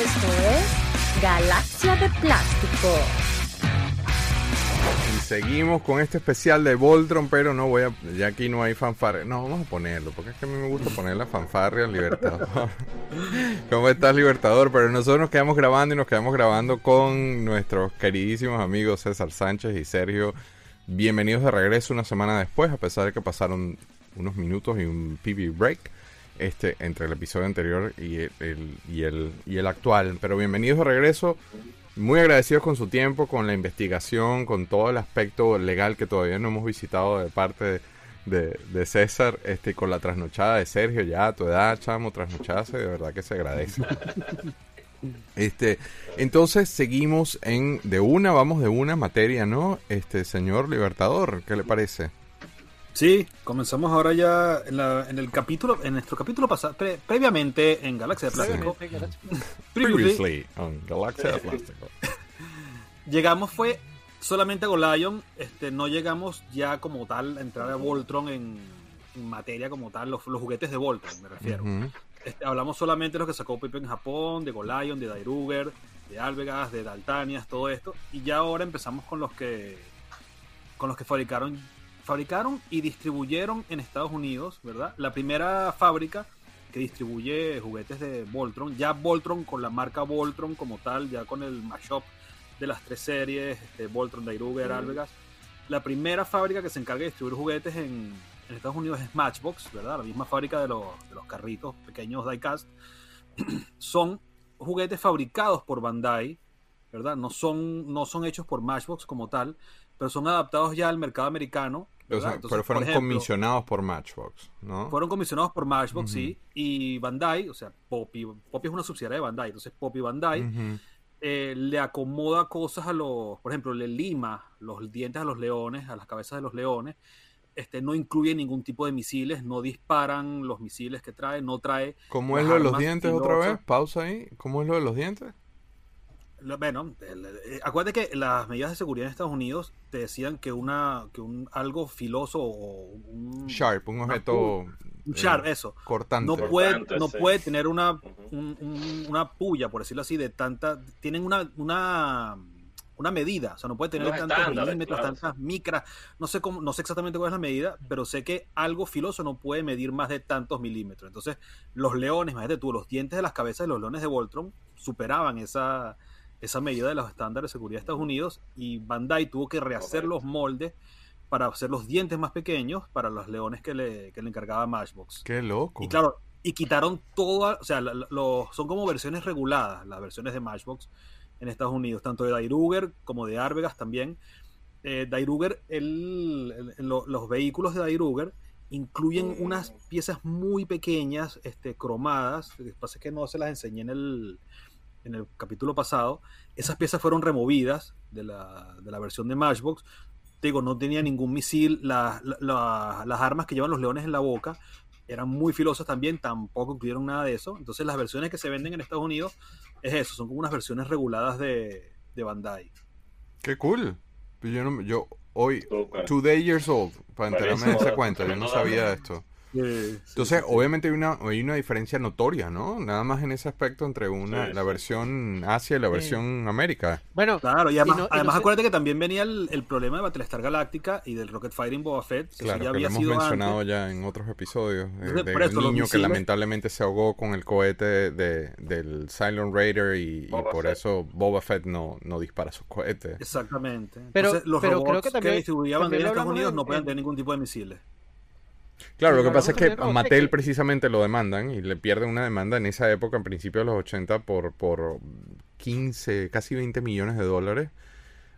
Esto es Galaxia de Plástico. Y seguimos con este especial de Voltron, pero no voy a. Ya aquí no hay fanfarria. No, vamos a ponerlo, porque es que a mí me gusta poner la fanfarria al Libertador. ¿Cómo estás, Libertador? Pero nosotros nos quedamos grabando y nos quedamos grabando con nuestros queridísimos amigos César Sánchez y Sergio. Bienvenidos de regreso una semana después, a pesar de que pasaron unos minutos y un PB break este entre el episodio anterior y el, y el, y el actual. Pero bienvenidos de regreso. Muy agradecidos con su tiempo, con la investigación, con todo el aspecto legal que todavía no hemos visitado de parte de, de, César, este, con la trasnochada de Sergio, ya a tu edad, chamo, trasnochase, de verdad que se agradece. Este, entonces seguimos en de una, vamos de una materia, ¿no? Este, señor Libertador, ¿qué le parece? Sí, comenzamos ahora ya en, la, en el capítulo, en nuestro capítulo pasado, pre, previamente en Galaxia de Plástico. Previously on Galaxia de Plástico. llegamos fue solamente a Golion, este, no llegamos ya como tal a entrar a Voltron en, en materia como tal, los, los, juguetes de Voltron, me refiero. Uh -huh. este, hablamos solamente de los que sacó Pipe en Japón, de Golion, de Dairuger, de Alvegas, de Daltanias, todo esto, y ya ahora empezamos con los que con los que fabricaron fabricaron y distribuyeron en Estados Unidos, ¿verdad? La primera fábrica que distribuye juguetes de Voltron, ya Voltron con la marca Voltron como tal, ya con el mashup de las tres series, este, Voltron, Dairuger, Alvegas. La primera fábrica que se encarga de distribuir juguetes en, en Estados Unidos es Matchbox, ¿verdad? La misma fábrica de los, de los carritos pequeños diecast. son juguetes fabricados por Bandai, ¿verdad? No son, no son hechos por Matchbox como tal, pero son adaptados ya al mercado americano. Entonces, pero fueron por ejemplo, comisionados por Matchbox, ¿no? Fueron comisionados por Matchbox, uh -huh. sí. Y Bandai, o sea, Poppy, Poppy es una subsidiaria de Bandai. Entonces, Poppy Bandai uh -huh. eh, le acomoda cosas a los, por ejemplo, le lima los dientes a los leones, a las cabezas de los leones. Este, no incluye ningún tipo de misiles, no disparan los misiles que trae, no trae. ¿Cómo es lo de los dientes otra vez? Pausa ahí. ¿Cómo es lo de los dientes? Bueno, acuérdate que las medidas de seguridad en Estados Unidos te decían que una que un algo filoso o un sharp, un objeto un sharp, eh, eso, cortante, no puede cortante, no sí. puede tener una un, un, una puya, por decirlo así, de tanta tienen una una una medida, o sea, no puede tener tantos milímetros, claro. tantas micras, no sé cómo, no sé exactamente cuál es la medida, pero sé que algo filoso no puede medir más de tantos milímetros. Entonces, los leones, imagínate tú, los dientes de las cabezas de los leones de Voltron superaban esa esa medida de los estándares de seguridad de Estados Unidos y Bandai tuvo que rehacer los moldes para hacer los dientes más pequeños para los leones que le, que le encargaba Matchbox. Qué loco. Y claro, y quitaron todo, o sea, lo, lo, son como versiones reguladas, las versiones de Matchbox en Estados Unidos, tanto de Dairuger como de Arvegas también. Eh, Dairuger, el, el, lo, los vehículos de Dairuger incluyen unas piezas muy pequeñas, este, cromadas, lo que pasa es que no se las enseñé en el, en el capítulo pasado, esas piezas fueron removidas de la, de la versión de Matchbox. Te digo, no tenía ningún misil, la, la, las armas que llevan los leones en la boca eran muy filosas también, tampoco incluyeron nada de eso. Entonces las versiones que se venden en Estados Unidos es eso, son como unas versiones reguladas de, de Bandai. Qué cool. Yo, no, yo hoy, today years old, para enterarme de esa cuenta, yo no sabía de esto. Sí, Entonces, sí, obviamente hay una, hay una diferencia notoria, ¿no? Nada más en ese aspecto entre una, Sí, la sí. versión Asia y la versión América. Bueno, Claro, y además, y no- y además no acuérdate que también venía el, el problema de Battlestar Galactica y del Rocket Fighting Boba Fett. que eso Claro, ya que lo había hemos sido mencionado antes. ya en otros episodios. eh, Entonces, de por eso, un los niño que lamentablemente se ahogó con el cohete de, del Silent Raider y, y por Fett. eso Boba Fett no, no dispara sus cohetes. Exactamente. Pero- Entonces, los pero robots creo que también- distribuían también en lo Estados Unidos en- no pueden en- tener ningún tipo de misiles. Claro, lo que pasa es que de Mattel precisamente lo demandan y le pierde una demanda en esa época, en principio de los 80, por, por 15, casi 20 millones de dólares.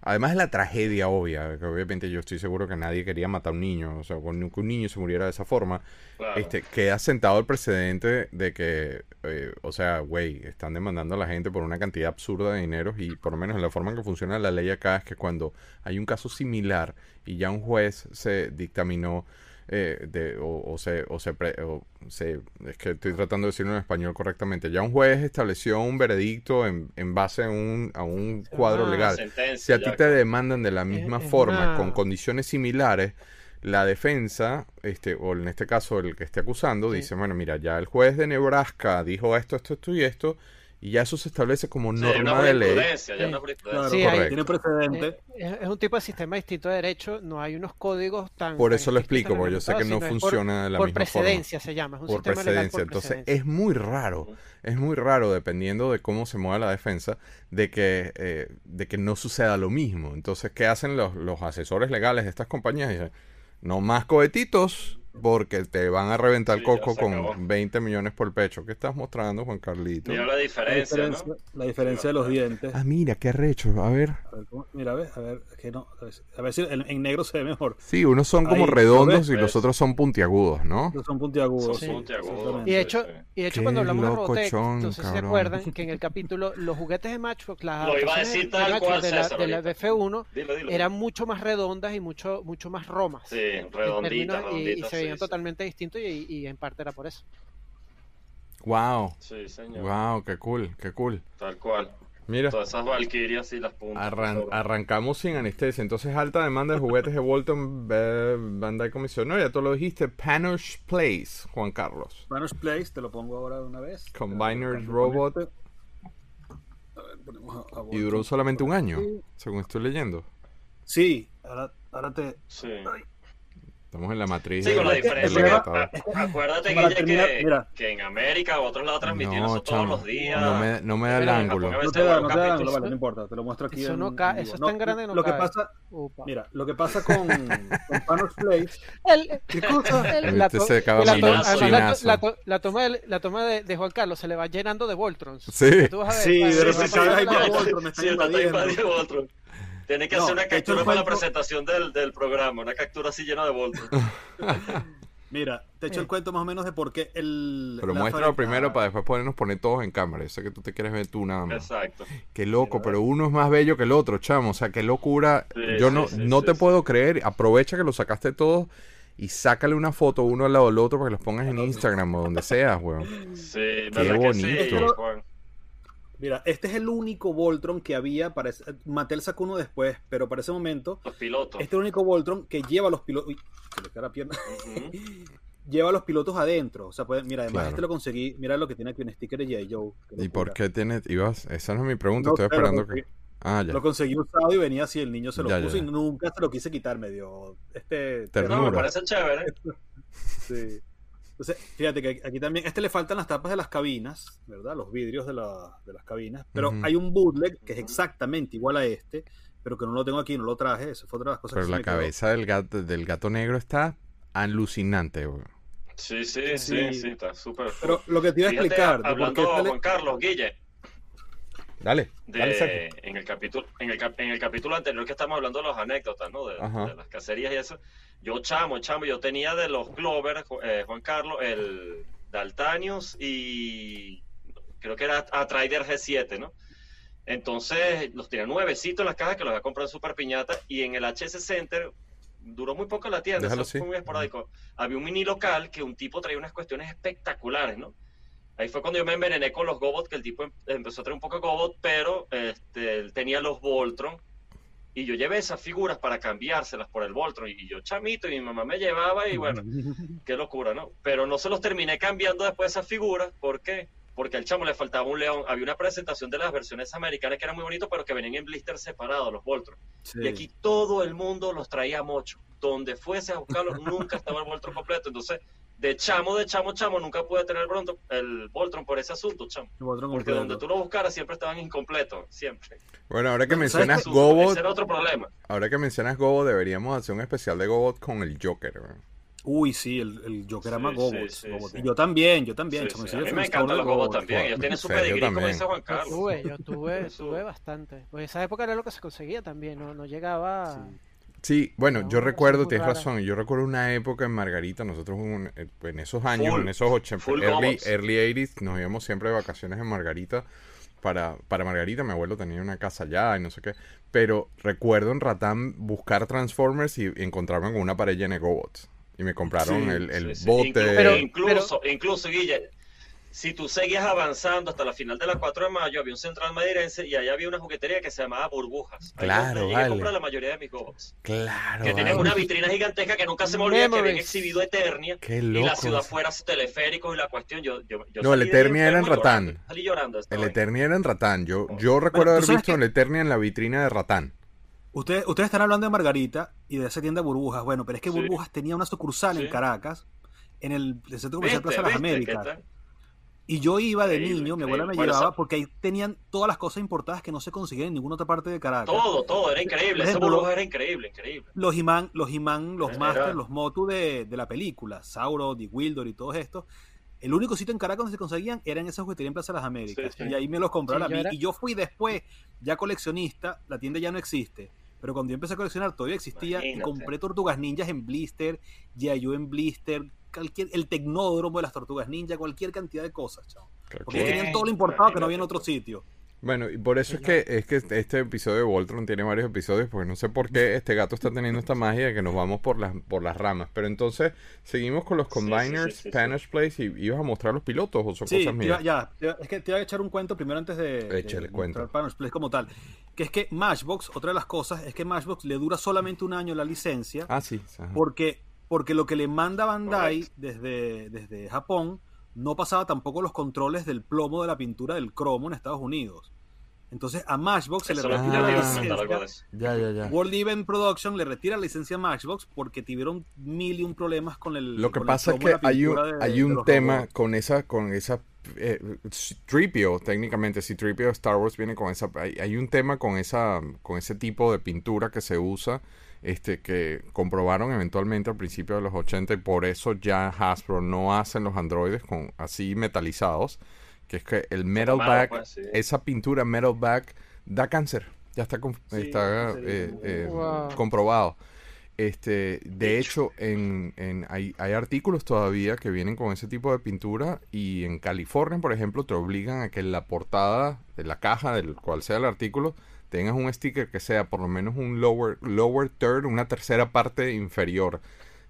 Además de la tragedia obvia, que obviamente yo estoy seguro que nadie quería matar a un niño, o sea, con que un niño se muriera de esa forma. Claro. Este, queda sentado el precedente de que, eh, o sea, güey, están demandando a la gente por una cantidad absurda de dinero y por lo menos en la forma en que funciona la ley acá es que cuando hay un caso similar y ya un juez se dictaminó eh, de, o, o se, o se, pre- o se- es que estoy tratando de decirlo en español correctamente, ya un juez estableció un veredicto en, en base a un, a un cuadro Ah, legal. Si a ti te demandan de la misma es forma, una- con condiciones similares, la defensa, este, o en este caso el que esté acusando, Sí. dice, bueno, mira, ya el juez de Nebraska dijo esto, esto, esto y esto, y ya eso se establece como norma de ley. Claro, sí, tiene precedente. Eh, es, un tipo de sistema distinto de derecho, no hay unos códigos tan... Por eso lo explico, porque yo sé que no funciona de la misma forma. Por precedencia se llama, es un por precedencia. Entonces es muy raro, es muy raro dependiendo de cómo se mueva la defensa, de que, eh, de que no suceda lo mismo. Entonces, ¿qué hacen los, los asesores legales de estas compañías? Dicen, no más cohetitos, porque te van a reventar el coco con 20 millones por pecho. ¿Qué estás mostrando, Juan Carlito? Mira la diferencia, la diferencia, de los dientes. Ah, mira, qué recho. A ver. mira, a ver, a ver, que no, a ver si en, negro se ve mejor. Sí, unos son como redondos y los otros son puntiagudos, ¿no? son puntiagudos. Son puntiagudos. Y de hecho, y de hecho cuando hablamos de Robotech, entonces se acuerdan que en el capítulo los juguetes de Matchbox, las Lo iba a decir tal cual, de, la, de la BF1 eran mucho más redondas y mucho mucho más romas. Sí, redonditas, redonditas totalmente distinto y, en parte era por eso. Wow. Sí, señor. Wow, qué cool, qué cool. Tal cual. Mira. Todas esas valquirias y las puntas. arrancamos sin anestesia. Entonces, alta demanda de juguetes de Walton Bandai Comisión. No, ya tú lo dijiste. Panish Place, Juan Carlos. Panish Place, te lo pongo ahora de una vez. Combiner Robot. y duró solamente un año, según estoy leyendo. Sí, ahora, ahora te. Sí. Estamos en la matriz. Sí, con la diferencia. acuérdate, que, que en América o otros lados transmitían eso todos los días. No me, no me da el ángulo. No te da, no te da ángulo, vale, no importa. Te lo muestro aquí. Eso, no cae, eso es tan grande no lo cae. Que pasa, mira, lo que pasa con, con Panos Place. El, ¿Qué cosa? la, toma, de, la toma de, de, Juan Carlos se le va llenando de Voltrons. Sí. sí, de repente hay más Voltrons. Me está invadiendo. Tiene que hacer una captura para la presentación del, del, programa, una captura así llena de Voltron. Mira, te echo el cuento más o menos de por qué el. Pero muéstralo primero para después podernos poner todos en cámara. Yo sé que tú te quieres ver tú nada más. Exacto. Qué loco, pero uno es más bello que el otro, chamo. O sea, qué locura. Yo no, no te puedo creer. Aprovecha que lo sacaste todos y sácale una foto uno al lado del otro para que los pongas en Instagram o donde sea, weón. Sí, qué bonito. Mira, este es el único Voltron que había. Para Mattel sacó uno después, pero para ese momento. Los pilotos. Este es el único Voltron que lleva a los pilotos. Uy, se le cae la pierna. lleva a los pilotos adentro. O sea, pues, mira, además este lo conseguí. Mira lo que tiene aquí un sticker de J. Joe. ¿Y por qué tiene.? Ibas? Esa no es mi pregunta, estoy esperando que. Ah, ya. Lo conseguí usado y venía así, el niño se lo puso y nunca se lo quise quitar, me dio este... Ternura. No, me parece chévere. sí. Entonces, fíjate que aquí también, este le faltan las tapas de las cabinas, ¿verdad? Los vidrios de, las cabinas. Pero hay un bootleg que es exactamente igual a este, pero que no lo tengo aquí, no lo traje. Eso fue otra de las cosas pero la cabeza del gato, del gato negro está alucinante, güey. Sí, sí, sí, sí, está súper. Pero lo que te iba a explicar. Hablando, Juan Carlos, Guille. Dale. en, el capítulo, en, el, en el capítulo anterior que estamos hablando de las anécdotas, ¿no? De, de las cacerías y eso yo chamo, chamo, yo tenía de los Glover, eh, Juan Carlos, el Daltanius y creo que era Atrider G7, ¿no? Entonces los tenía nuevecitos en las cajas que los había comprado en Super Piñata y en el HS Center duró muy poco la tienda, eso fue muy esporádico. Había un mini local que un tipo traía unas cuestiones espectaculares, ¿no? Ahí fue cuando yo me envenené con los Gobot, que el tipo em, empezó a traer un poco de Gobot, pero este, él tenía los Voltron y yo llevé esas figuras para cambiárselas por el Voltron y yo chamito y mi mamá me llevaba y bueno, qué locura, ¿no? Pero no se los terminé cambiando después esas figuras, ¿por qué? Porque al chamo le faltaba un león. Había una presentación de las versiones americanas que era muy bonito, pero que venían en blister separados los Voltron. Y aquí todo el mundo los traía mucho. Donde fuese a buscarlos, nunca estaba el Voltron completo. Entonces, de chamo, de chamo, chamo, nunca pude tener el, el Voltron por ese asunto, chamo. Porque donde tú lo buscaras siempre estaban incompletos, siempre. Bueno, ahora que mencionas Gobot... Ese otro problema. Ahora que mencionas Gobot, deberíamos hacer un especial de Gobot con el Joker, Uy, sí, el, el Joker ama Gobot. Y yo también, yo también. Chamo, a mí me encantan los Gobot también. Ellos tienen su pedigrí, como dice Juan Carlos. Yo tuve, yo tuve, tuve bastante. Pues esa época era lo que se conseguía también, no, no llegaba... Sí, bueno, yo recuerdo, tienes razón, yo recuerdo una época en Margarita, nosotros eh, en esos años, en esos 80, early, early 80s, nos íbamos siempre de vacaciones en Margarita para, para Margarita, mi abuelo tenía una casa allá y no sé qué, pero recuerdo en Ratán buscar Transformers y, encontrarme con una pared llena de GoBots y me compraron el, el bote. Pero, incluso, incluso, Guille, si tú seguías avanzando hasta la final de la 4 de mayo, había un central madirense y ahí había una juguetería que se llamaba Burbujas. Claro, ahí vale. comprar la mayoría de mis gobos. Claro. Que tenían una vitrina gigantesca que nunca se me olvida que habían exhibido Eternia. Qué y loco. la ciudad fuera teleféricos y la cuestión. Yo, yo, yo No, el Eternia era en Ratán. llorando, salí llorando. El. Eternia era en Ratán. Yo, yo recuerdo Bueno, haber ¿tú sabes visto que- el Eternia en la vitrina de Ratán. Ustedes, ustedes están hablando de Margarita y de esa tienda de Burbujas. Bueno, pero es que Sí. Burbujas tenía una sucursal Sí. en Caracas, en el, el centro comercial. Plaza de las ¿Viste? ¿Qué Américas. Y yo iba de Increíble, niño, mi abuela me. Bueno, llevaba esa- porque ahí tenían todas las cosas importadas que no se conseguían en ninguna otra parte de Caracas. Todo, todo, era increíble. Ese burbuja era increíble, increíble. Los imán, los imán, los masters, los motu de, de la película, Sauro, The Wildor y todos estos. El único sitio en Caracas donde se conseguían era en esa juguetería en Plaza de las Américas. Sí, sí. Y ahí me los compraron Sí, a mí. era- Y yo fui después, ya coleccionista, la tienda ya no existe. Pero cuando yo empecé a coleccionar todavía existía y compré tortugas ninjas en blister, G.I.U. en blister, cualquier, el tecnódromo de las tortugas ninja, cualquier cantidad de cosas, chavo. Creo Porque tenían todo lo importado que no había en otro sitio. Bueno, y por eso es que, es que este episodio de Voltron tiene varios episodios, porque no sé por qué este gato está teniendo esta magia de que nos vamos por las, por las ramas. Pero entonces, seguimos con los Sí, sí, sí, Combiners, sí, sí. Spanish Place, y ibas a mostrar los pilotos o son Sí, cosas mías. ya, iba- es que te iba a echar un cuento primero antes de, de Échale, cuento. mostrar Panels Place como tal. Que es que Matchbox, otra de las cosas, es que Matchbox le dura solamente un año la licencia, Ah, sí. ajá. porque, porque lo que le manda Bandai desde, desde Japón no pasaba tampoco los controles del plomo de la pintura del cromo en Estados Unidos. Entonces a Matchbox se le Eso retira Ah. la licencia. Ya, ya, ya. World Event Production le retira la licencia a Matchbox porque tuvieron mil y un problemas con el. Lo que pasa es que hay un, de- hay un tema robots. con esa, con esa eh, Tripio, técnicamente, si Tripio Star Wars viene con esa, hay, hay un tema con esa, con ese tipo de pintura que se usa, este, que comprobaron eventualmente al principio de los 80 y por eso ya Hasbro no hacen los androides con así metalizados, que es que el metal Malo, back, pues, sí. esa pintura metal back da cáncer, ya está, con- Sí, está sí. eh, eh, Wow. comprobado. Este, de hecho, en, en- hay, hay artículos todavía que vienen con ese tipo de pintura y en California, por ejemplo, te obligan a que en la portada de la caja del cual sea el artículo tengas un sticker que sea por lo menos un lower, lower third, una tercera parte inferior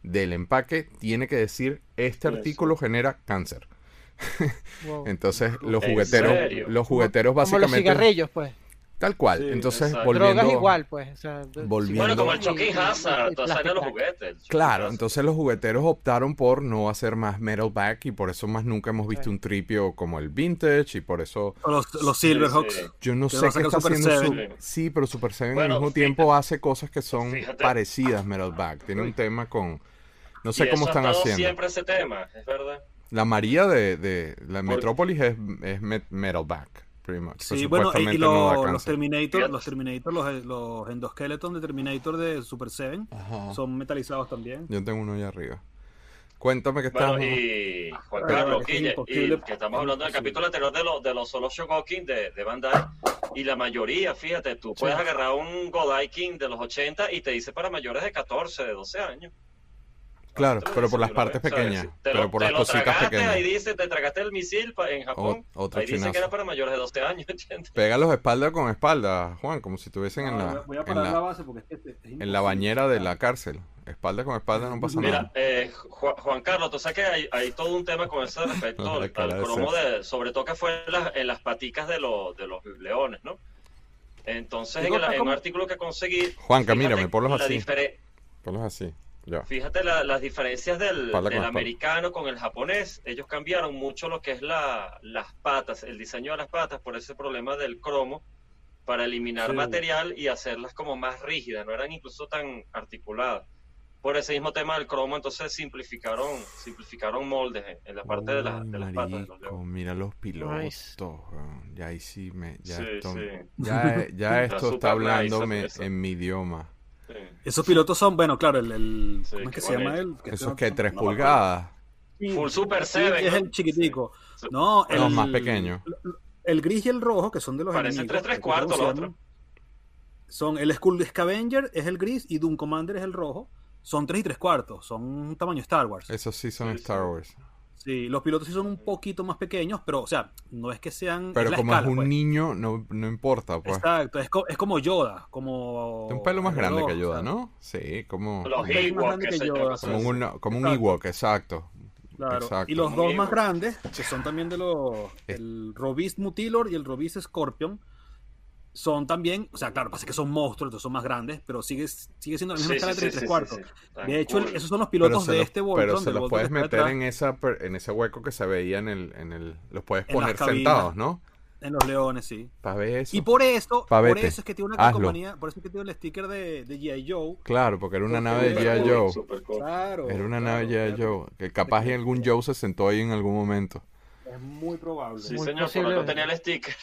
del empaque, tiene que decir este artículo genera cáncer. Wow. Entonces, los ¿En jugueteros, serio? los jugueteros Como los básicamente cigarrillos, pues. Tal cual. Sí, Entonces, exacto. volviendo Drogas igual, pues. O sea, de- Volviendo- Bueno, como el y- Hazard, de los juguetes. Claro, entonces los jugueteros optaron por no hacer más metal back y por eso más nunca hemos visto un tripio como el vintage y por eso O Los, los Silverhawks. sí. yo no Que sé qué está Super haciendo su... Sí, pero Super Seven Bueno, al mismo fíjate. tiempo hace cosas que son Fíjate. parecidas metal back. Tiene un tema con... No sé Y cómo eso ha están estado haciendo. siempre ese tema, es verdad. La María de, de la Metrópolis es, es met- metal back, pretty much. Sí, bueno, y, lo- no los. Terminator, los Terminator, los, los endoskeletons de Terminator de Super 7 Ajá. son metalizados también. Yo tengo uno allá arriba. Cuéntame que. Bueno, y Juan Carlos, es y que estamos hablando del capítulo anterior de, los de los solo Shogokin de, de Bandai, y la mayoría, fíjate, tú puedes agarrar un Godai King de los 80 y te dice para mayores de 14, de 12 años. Claro, pero por las partes pequeñas, pero lo- por las cositas pequeñas. Ahí dice, te tragaste el misil en Japón. O- otro ahí dice que era para mayores de 12 años, ¿entiendes? Pégalos espalda con espalda, Juan, como si estuviesen en la, voy a en parar la, la, base porque es que es en la bañera de la cárcel. Espalda con espalda no pasa Mira, nada. eh, Juan, Juan Carlos, tú sabes que hay, hay todo un tema con eso respecto al, al cromo, de, sobre todo que fue en, las- en las paticas de, los de los leones, ¿no? Entonces, en, el- en un artículo que conseguí. Juanca, fíjate mírame, ponlos así. difere- Ponlos así. Ya. Fíjate la- las diferencias del, con americano con el japonés. Ellos cambiaron mucho lo que es la, las patas, el diseño de las patas por ese problema del cromo para eliminar Sí. material y hacerlas como más rígidas, no eran incluso tan articuladas. Por ese mismo tema del cromo, entonces simplificaron, simplificaron moldes en, en la parte de, la- Uy, de las patas de los marico, leones. mira los pilotos. Nice. Ya ahí sí me. Ya Sí, esto, sí. ya, ya esto está hablándome nice eso. en mi idioma. Sí. Esos pilotos son, bueno, claro, el, el- Sí, ¿cómo es que se llama él? Eso no- es que 3 no acuerdo. pulgadas. Full Super sí, 7, es ¿no? el chiquitico. Sí. No, el Los más pequeños. El gris y el rojo, que son de los Parecen enemigos. tres, tres ¿cómo se cuartos los llaman? Son el Skull Scavenger es el gris y Doom Commander es el rojo. Son 3 y 3 cuartos, son tamaño Star Wars. Esos sí son Sí, Star sí. Wars. Sí, los pilotos sí son un poquito más pequeños, pero, o sea, no es que sean. Pero la como escala, es un pues. niño, no, no importa, pues. Exacto, es, co- es como Yoda, como. Un pelo más grande que Yoda, o sea, ¿no? Sí, como, Los que yo, Yoda, como un, como un Exacto. Ewok, exacto. Y los dos más grandes, que son también de los. El Robist Mutilor y el Robist Scorpion, son también, o sea, claro, pasa que son monstruos, entonces son más grandes, pero sigue, sigue siendo la misma escala de 3 cuartos. de hecho, esos son los pilotos de este Voltron. Pero se los puedes meter en, esa, en ese hueco que se veía en el. En el los puedes poner sentados, ¿no? En los leones, sí. Para ver eso. Y por eso, por eso es que tiene una compañía, por eso es que tiene el sticker de, de G.I. Joe. Claro, porque era una nave de G.I. Joe. Claro. Era una nave de G.I. Joe. Que capaz y algún Joe se sentó ahí en algún momento. Es muy probable. Sí, señor, pero no tenía el sticker.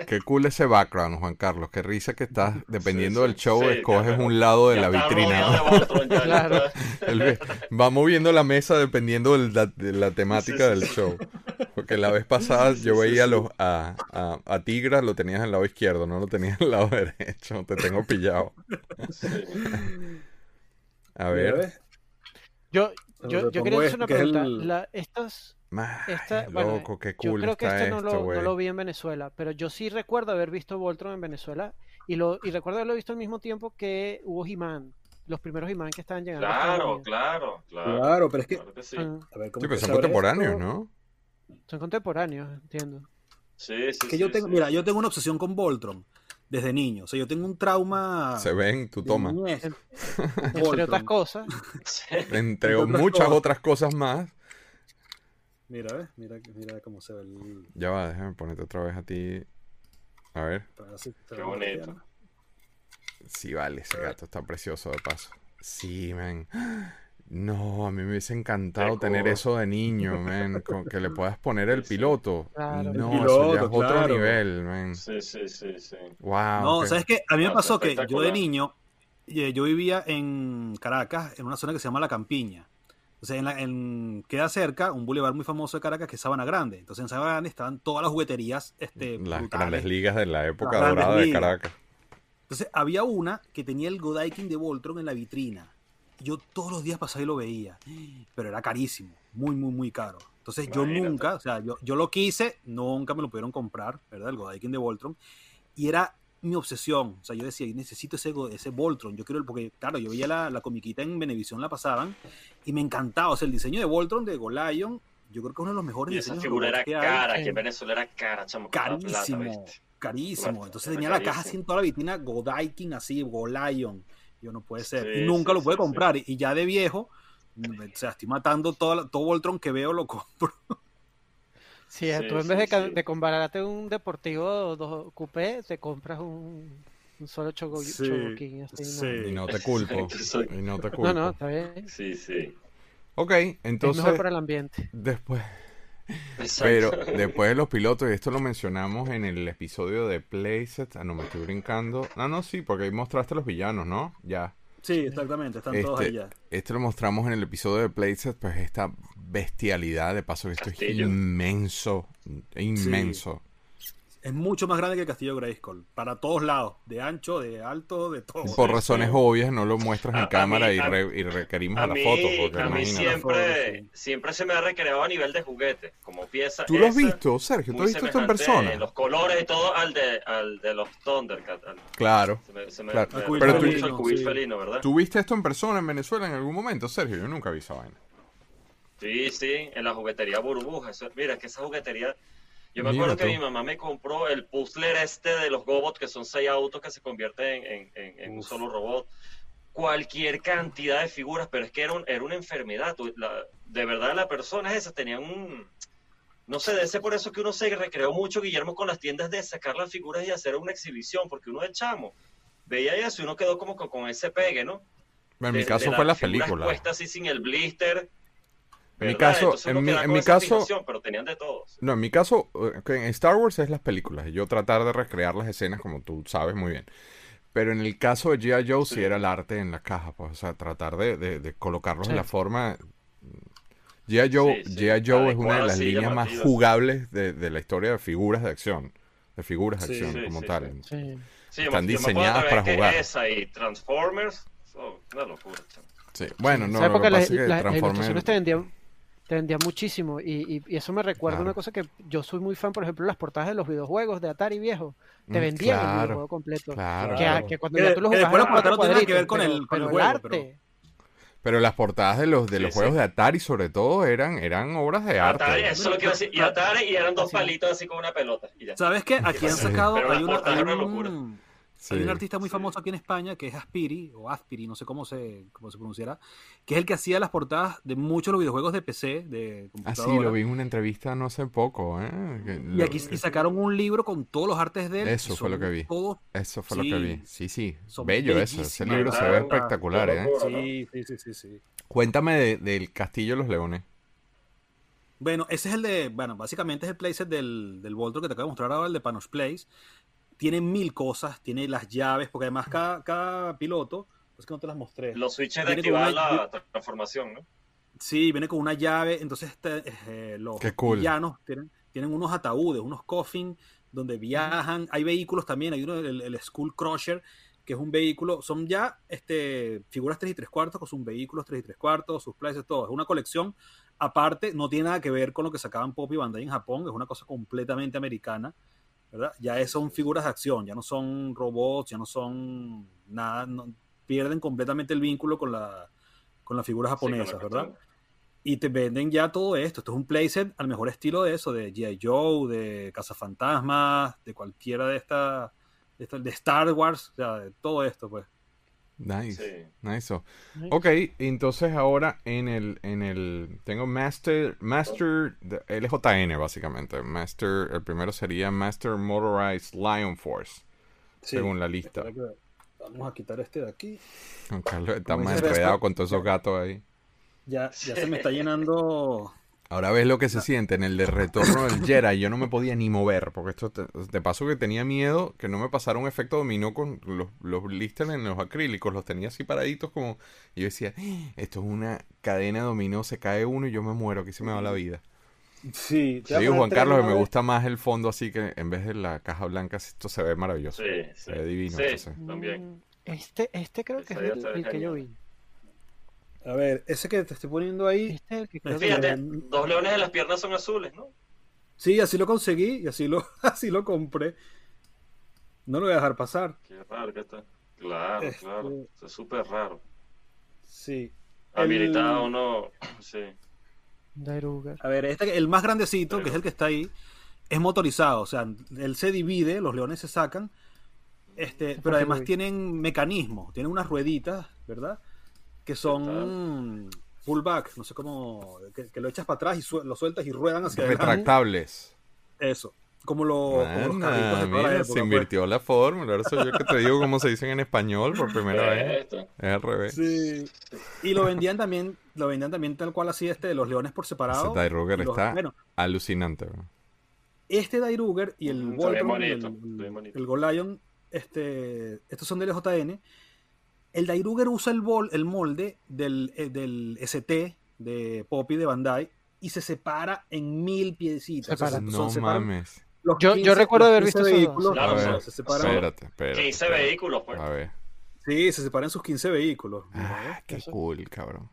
Qué cool ese background, Juan Carlos. Qué risa que estás, dependiendo del show, escoges un lado de la vitrina. claro. va moviendo la mesa dependiendo de la temática del show. Porque la vez pasada yo veía los, a, a, a Tigra, lo tenías al lado izquierdo, no lo tenías al lado derecho. Te tengo pillado. a ver. Yo, yo, yo quería hacer una pregunta. estas loco, qué cool yo creo que este no, lo, no, lo, vi en Venezuela, pero yo sí recuerdo haber visto Voltron en Venezuela y, lo, y recuerdo haberlo visto al mismo tiempo que hubo He-Man, los primeros He-Man que estaban llegando. Claro, claro, claro. Claro, pero es que... sí. Ah. A ver, sí, pero son contemporáneos, ¿no? Son contemporáneos, entiendo. Sí, sí, que yo tengo, Mira, yo tengo una obsesión con Voltron desde niño. O sea, yo tengo un trauma. Se ven, tú tomas. Entre otras cosas. Entre muchas otras cosas más. Mira, ¿ves? Mira, mira cómo se ve el. Ya va, déjame ponerte otra vez a ti. A ver. Qué bonito. Sí, vale, ese gato está precioso de paso. Sí, man. No, a mí me hubiese encantado tener eso de niño, man. Con que le puedas poner el piloto. No, eso ya es otro nivel, man. Sí, sí, sí, sí. Wow. No, ¿sabes qué? A mí me pasó que yo de niño, eh, yo vivía en Caracas, en una zona que se llama La Campiña. Entonces, en, la, en, queda cerca un bulevar muy famoso de Caracas que es Sabana Grande. Entonces, en Sabana Grande estaban todas las jugueterías. Este, las grandes ligas de la época dorada de Caracas. Entonces, había una que tenía el Godaikin de Voltron en la vitrina. Yo todos los días pasaba y lo veía. Pero era carísimo. Muy, muy, muy caro. Entonces, yo nunca, o sea, yo, yo lo quise, nunca me lo pudieron comprar, ¿verdad? El Godaikin de Voltron. Y era mi obsesión. O sea, yo decía, necesito ese, ese Voltron. Yo quiero, porque, claro, yo veía la, la comiquita en Venevisión, la pasaban, y me encantaba. O sea, el diseño de Voltron, de Golion, yo creo que es uno de los mejores y esa figura era cara, que en Venezuela era cara, chamo. Carísimo, carísimo. Entonces tenía la caja así en toda la vitrina, Godaikin así, Golion. Yo no puede ser. y nunca lo pude comprar. Y ya de viejo, o sea, estoy matando todo, todo Voltron que veo, lo compro. Sí, tú en vez de, de, compararte un deportivo dos coupé, te compras un, un solo choco, sí, Y no te culpo. y no te culpo. No, no, está bien. Sí, sí. Ok, entonces. Es mejor para el ambiente. Después. Pero después de los pilotos, y esto lo mencionamos en el episodio de Playset. Ah, no, me estoy brincando. No, no, sí, porque ahí mostraste los villanos, ¿no? Ya. Sí, exactamente, están todos este, allá. Este lo mostramos en el episodio de Playset, pues esta bestialidad, de paso que esto es inmenso, inmenso. Es mucho más grande que el castillo Grayskull, para todos lados, de ancho, de alto, de todo. Por razones obvias no lo muestras en cámara y, requerimos a, la foto. Porque a mí siempre, siempre se me ha recreado a nivel de juguete, como pieza. ¿Tú lo has visto, Sergio? ¿Tú has visto esto en persona? Los colores y todo al de, al de los Thundercats. Claro. Se me, claro. Pero tú, el felino, ¿verdad? ¿Tú viste esto en persona en Venezuela en algún momento, Sergio? Yo nunca vi esa vaina. Sí, sí, en la juguetería burbuja. mira, que esa juguetería yo me acuerdo que mi mamá me compró el puzzler este de los Gobots, que son seis autos que se convierten en, un solo robot. Cualquier cantidad de figuras, pero es que era, era una enfermedad. de verdad, la persona esa tenía un. No sé, de ese por eso que uno se recreó mucho, Guillermo, con las tiendas de sacar las figuras y hacer una exhibición, porque uno de chamo veía eso y uno quedó como con, ese pegue, ¿no? En mi caso fue la película. Puesta así sin el blister mi caso, en mi, en mi caso, pero tenían de todos. No, en mi caso, eh, en Star Wars es las películas. Yo tratar de recrear las escenas como tú sabes muy bien. Pero en el caso de G.I. Joe sí. era el arte en la caja, pues, o sea, tratar de, de, colocarlos en la forma. G.I. Joe, Joe es una de las líneas más jugables de, de, la historia de figuras de acción, de figuras de acción como tal. Están diseñadas para jugar. Esa y Transformers, una locura. Sí, bueno, no, lo que pasa es que Transformers te vendían te vendía muchísimo y, y, eso me recuerda una cosa que yo soy muy fan, por ejemplo, las portadas de los videojuegos de Atari viejo, te mm, vendían el videojuego completo. Claro. Que, que, cuando ya tú lo jugabas no tiene que ver con el, con el juego, arte. Pero las portadas de los de los juegos de Atari, sobre todo, eran, eran obras de arte. Atari, eso es lo que iba a decir. Y Atari y eran dos palitos así con una pelota. ¿Sabes qué? Aquí han sacado. hay una, hay un, hay un artista muy famoso aquí en España que es Aspiri, o Aspiri, no sé cómo se, cómo se pronunciará, que es el que hacía las portadas de muchos de los videojuegos de PC, de computadora. Ah, sí, lo vi en una entrevista no hace poco. ¿eh? Y aquí sacaron un libro con todos los artes de él. Eso fue lo que vi. Eso fue lo que vi. Sí, sí. Bello eso. Ese libro se ve espectacular, ¿eh? Sí, sí, sí, sí. Cuéntame del Castillo de los Leones. Bueno, ese es el de, bueno, básicamente es el playset del, del Voltro que te acabo de mostrar ahora, el de Panos Place tiene mil cosas, tiene las llaves, porque además cada, cada piloto, es que no te las mostré. Los switches de activar la transformación, ¿no? Sí, viene con una llave, entonces este, eh, los villanos tienen, tienen unos ataúdes, unos coffins donde viajan, hay vehículos también, hay uno, el, el Skull Crusher, que es un vehículo, son ya este, figuras 3 y 3 cuartos, con sus vehículos 3 y 3 cuartos, sus places, todo, es una colección aparte, no tiene nada que ver con lo que sacaban Pop y Bandai en Japón, es una cosa completamente americana, ya son figuras de acción, ya no son robots, ya no son nada, pierden completamente el vínculo con, la, con las figuras japonesas, ¿verdad? Y te venden ya todo esto. Esto es un playset al mejor estilo de eso, de G.I. Joe, de Cazafantasmas, de cualquiera de estas, de, Star Wars, o sea, de todo esto, pues. Nice, nice. Ok, entonces ahora en el, en el, tengo Master, Master, LJN básicamente. Master, el primero sería Master Motorized Lion Force, según la lista. Vamos a quitar este de aquí. Carlos está más enredado con todos esos gatos ahí. Ya, ya se me está llenando Ahora ves lo que se siente en el de retorno del Jedi. Yo no me podía ni mover, porque esto te, de paso que tenía miedo que no me pasara un efecto dominó con los, los blisters en los acrílicos. Los tenía así paraditos como... Y yo decía, ah, esto es una cadena dominó, se cae uno y yo me muero, aquí se me va la vida. Sí, te digo, Juan Carlos, que me gusta más el fondo así que en vez de la caja blanca, esto se ve maravilloso. Sí, Se ve divino. Sí, también. Este, este creo que es el que yo vi. A ver, ese que te estoy poniendo ahí. Fíjate, dos leones de las piernas son azules, ¿no? Sí, así lo conseguí y así lo, así lo compré. No lo voy a dejar pasar. Qué raro que está. Claro, este, claro. es súper raro. Sí. Habilitado o no. Sí. A ver, este, el más grandecito, que es el que está ahí, es motorizado. O sea, él se divide, los leones se sacan. Este, pero además tienen mecanismos, tienen unas rueditas, ¿verdad? Que son fullback, no sé cómo, que, lo echas para atrás y lo sueltas y ruedan hacia Retractables. Eso. Como, lo, mira, se pues. invirtió la fórmula. Ahora soy yo que te digo cómo se dicen en español por primera vez. Es al revés. Sí. Y lo vendían también, lo vendían también tal cual así este de los leones por separado. Ese Dairuger está alucinante. Este Dairuger y el mm, el, el Golion, este, estos son del JN el Dairuger usa el, bol, el molde del, eh, del ST de Poppy de Bandai y se separa en mil piecitas. no mames. yo, yo, recuerdo haber visto vehículos. Claro, se separan. Espérate, espérate, 15 vehículos, pues. A ver. Sí, se separan sus 15 vehículos. Ah, qué cool, cabrón.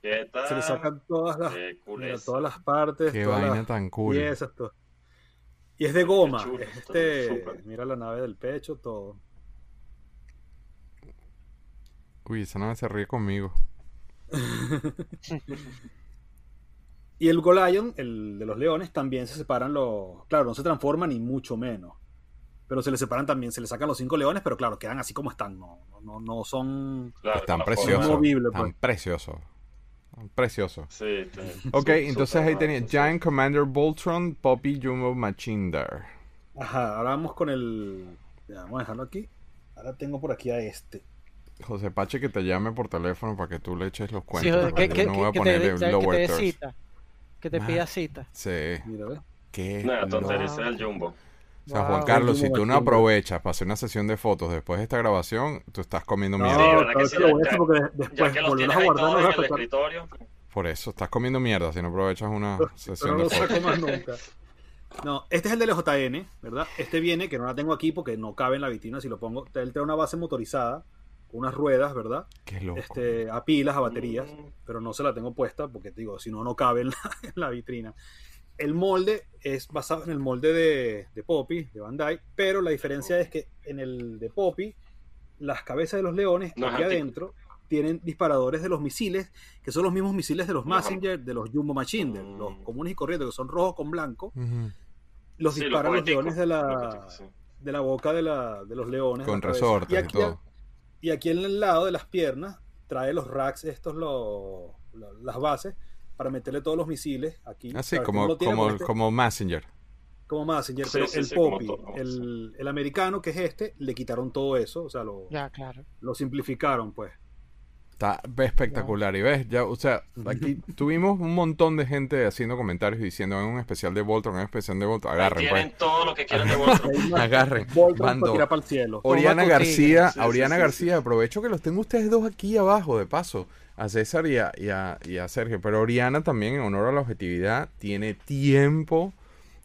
¿Qué tal? Se le sacan todas las, todas las partes. Qué vaina tan cool. Y es de goma. este, mira la nave del pecho, todo. Uy, esa nave se ríe conmigo. y el Golion, el de los leones, también se separan los. Claro, no se transforman ni mucho menos. Pero se le separan también, se le sacan los cinco leones, pero claro, quedan así como están. No, no, no son. están preciosos. Están preciosos. Preciosos. Sí, ok, entonces ahí tenía Giant Commander Voltron, Poppy Jumbo Machindar. Ajá, ahora vamos con el. Ya, vamos a dejarlo aquí. Ahora tengo por aquí a este. José Pache que te llame por teléfono para que tú le eches los cuentos. que, que, no voy a poner te, que te cita. Que te pida cita. Sí. Mira, Qué Nada, ese es el jumbo. O sea, Juan Carlos, si tú no aprovechas para hacer una sesión de fotos después de esta grabación, tú estás comiendo mierda. No, que sí, ya, porque después ya que a guardar en el escritorio. Por eso, estás comiendo mierda si no aprovechas una sesión de fotos. Más nunca. No, este es el de LJN, ¿verdad? Este viene, que no la tengo aquí porque no cabe en la vitrina si lo pongo. Él trae una base motorizada unas ruedas, ¿verdad? Este, a pilas, a baterías, mm. pero no se la tengo puesta porque digo, si no, no cabe en la, vitrina. El molde es basado en el molde de, de, Poppy, de Bandai, pero la diferencia es que en el de Poppy, las cabezas de los leones aquí adentro tienen disparadores de los misiles, que son los mismos misiles de los Messenger, de los Jumbo Machine, de los comunes y corrientes, que son rojos con blanco. Los disparan los, leones de la, de la boca de, la, de los leones. Con resortes y, aquí, y, aquí en el lado de las piernas trae los racks, estos los, las bases, para meterle todos los misiles aquí. Así, ah, como, como, este como Messenger como Messenger, pero el Poppy, el, el, americano que es este, le quitaron todo eso, o sea, lo, lo simplificaron, pues. Está espectacular. Y ves, ya, o sea, aquí tuvimos un montón de gente haciendo comentarios diciendo en un especial de Voltron, en un especial de Voltron. Agarren, pues. todo lo que quieran de Voltron. Agarren. Voltron para el cielo. Oriana García, Oriana García, aprovecho que los tengo ustedes dos aquí abajo, de paso. A César y a, y a, y a Sergio. Pero Oriana también, en honor a la objetividad, tiene tiempo.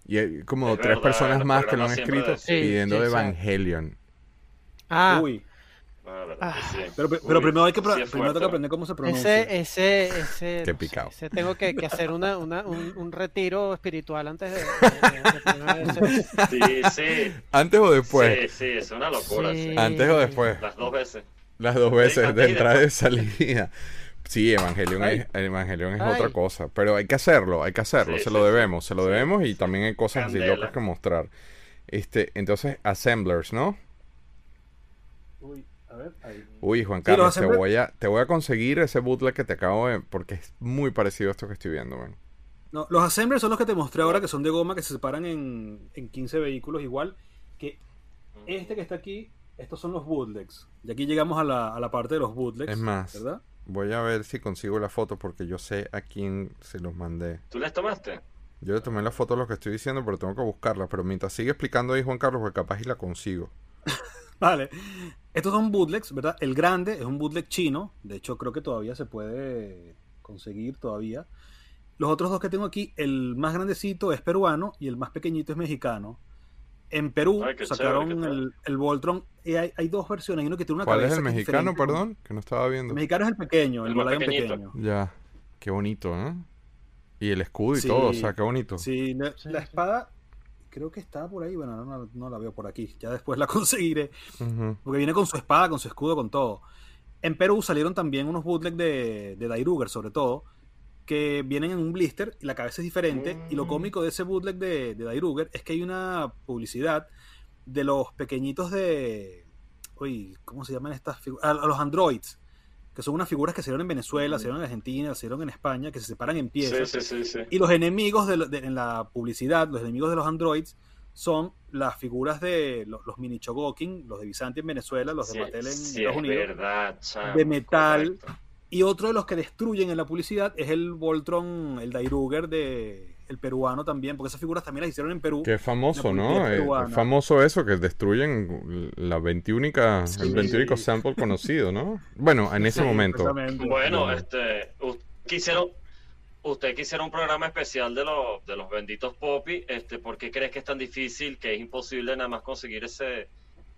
Y hay como tres personas más que lo han escrito pidiendo Evangelion. Ah. Uy. Ah. Pero, pero, primero hay que, primero que aprender cómo se pronuncia. Ese, ese, ese. Qué picado. Ese tengo que, que hacer una, una, un, un, retiro espiritual antes de. de, sí, sí. ¿Antes o después? Sí, sí, es una locura. Sí. ¿Antes o después? Las dos veces. Las dos veces, de entrada y de salida. Sí, Evangelion es, Evangelion es otra cosa. Pero hay que hacerlo, hay que hacerlo. se lo debemos, se lo debemos y también hay cosas así locas que mostrar. Este, entonces, Assemblers, ¿no? Uy. Uy, Juan Carlos, te, voy a, te voy a conseguir ese bootleg que te acabo de... Porque es muy parecido a esto que estoy viendo, No, los assemblers son los que te mostré ahora, que son de goma, que se separan en, en 15 vehículos igual. Que este que está aquí, estos son los bootlegs. Y aquí llegamos a la, a la parte de los bootlegs. Es más, ¿verdad? voy a ver si consigo la foto porque yo sé a quién se los mandé. ¿Tú les tomaste? Yo le tomé la foto de lo que estoy diciendo, pero tengo que buscarla. Pero mientras sigue explicando ahí Juan Carlos, porque capaz y la consigo. vale. Estos son bootlegs, ¿verdad? El grande es un bootleg chino. De hecho, creo que todavía se puede conseguir todavía. Los otros dos que tengo aquí, el más grandecito es peruano y el más pequeñito es mexicano. En Perú sacaron el, el, Voltron. Y hay, hay, dos versiones. Hay uno que tiene una ¿Cuál es el mexicano, perdón? Que no estaba viendo. El mexicano es el pequeño, el, el pequeño. Ya. Qué bonito, ¿eh? Y el escudo y todo, o sea, qué bonito. Sí, la, espada creo que está por ahí. Bueno, no, no, la veo por aquí. Ya después la conseguiré. Porque viene con su espada, con su escudo, con todo. En Perú salieron también unos bootlegs de, de Dairuger, sobre todo que vienen en un blister y la cabeza es diferente. Y lo mm. cómico de ese bootleg de, de Dairuger es que hay una publicidad de los pequeñitos de. Uy, ¿cómo se llaman estas figuras? A, los androids. Que son unas figuras que se dieron en Venezuela, se dieron en Argentina, se dieron en España, que se separan en piezas. y los enemigos de, en la publicidad, los enemigos de los androids, son las figuras de los, mini Chogokin, los de Bizanti en Venezuela, los de Mattel en Estados Unidos. de metal. Y otro de los que destruyen en la publicidad es el Voltron, el Dairuger de el peruano también, porque esas figuras también las hicieron en Perú. Que famoso, ¿no? Eh, es famoso eso, que destruyen la 21 el 21 sample conocido, ¿no? Bueno, en ese momento. Bueno, este, quisieron, usted quisiera un programa especial de los, de los benditos Poppy, este, ¿por qué crees que es tan difícil, que es imposible nada más conseguir ese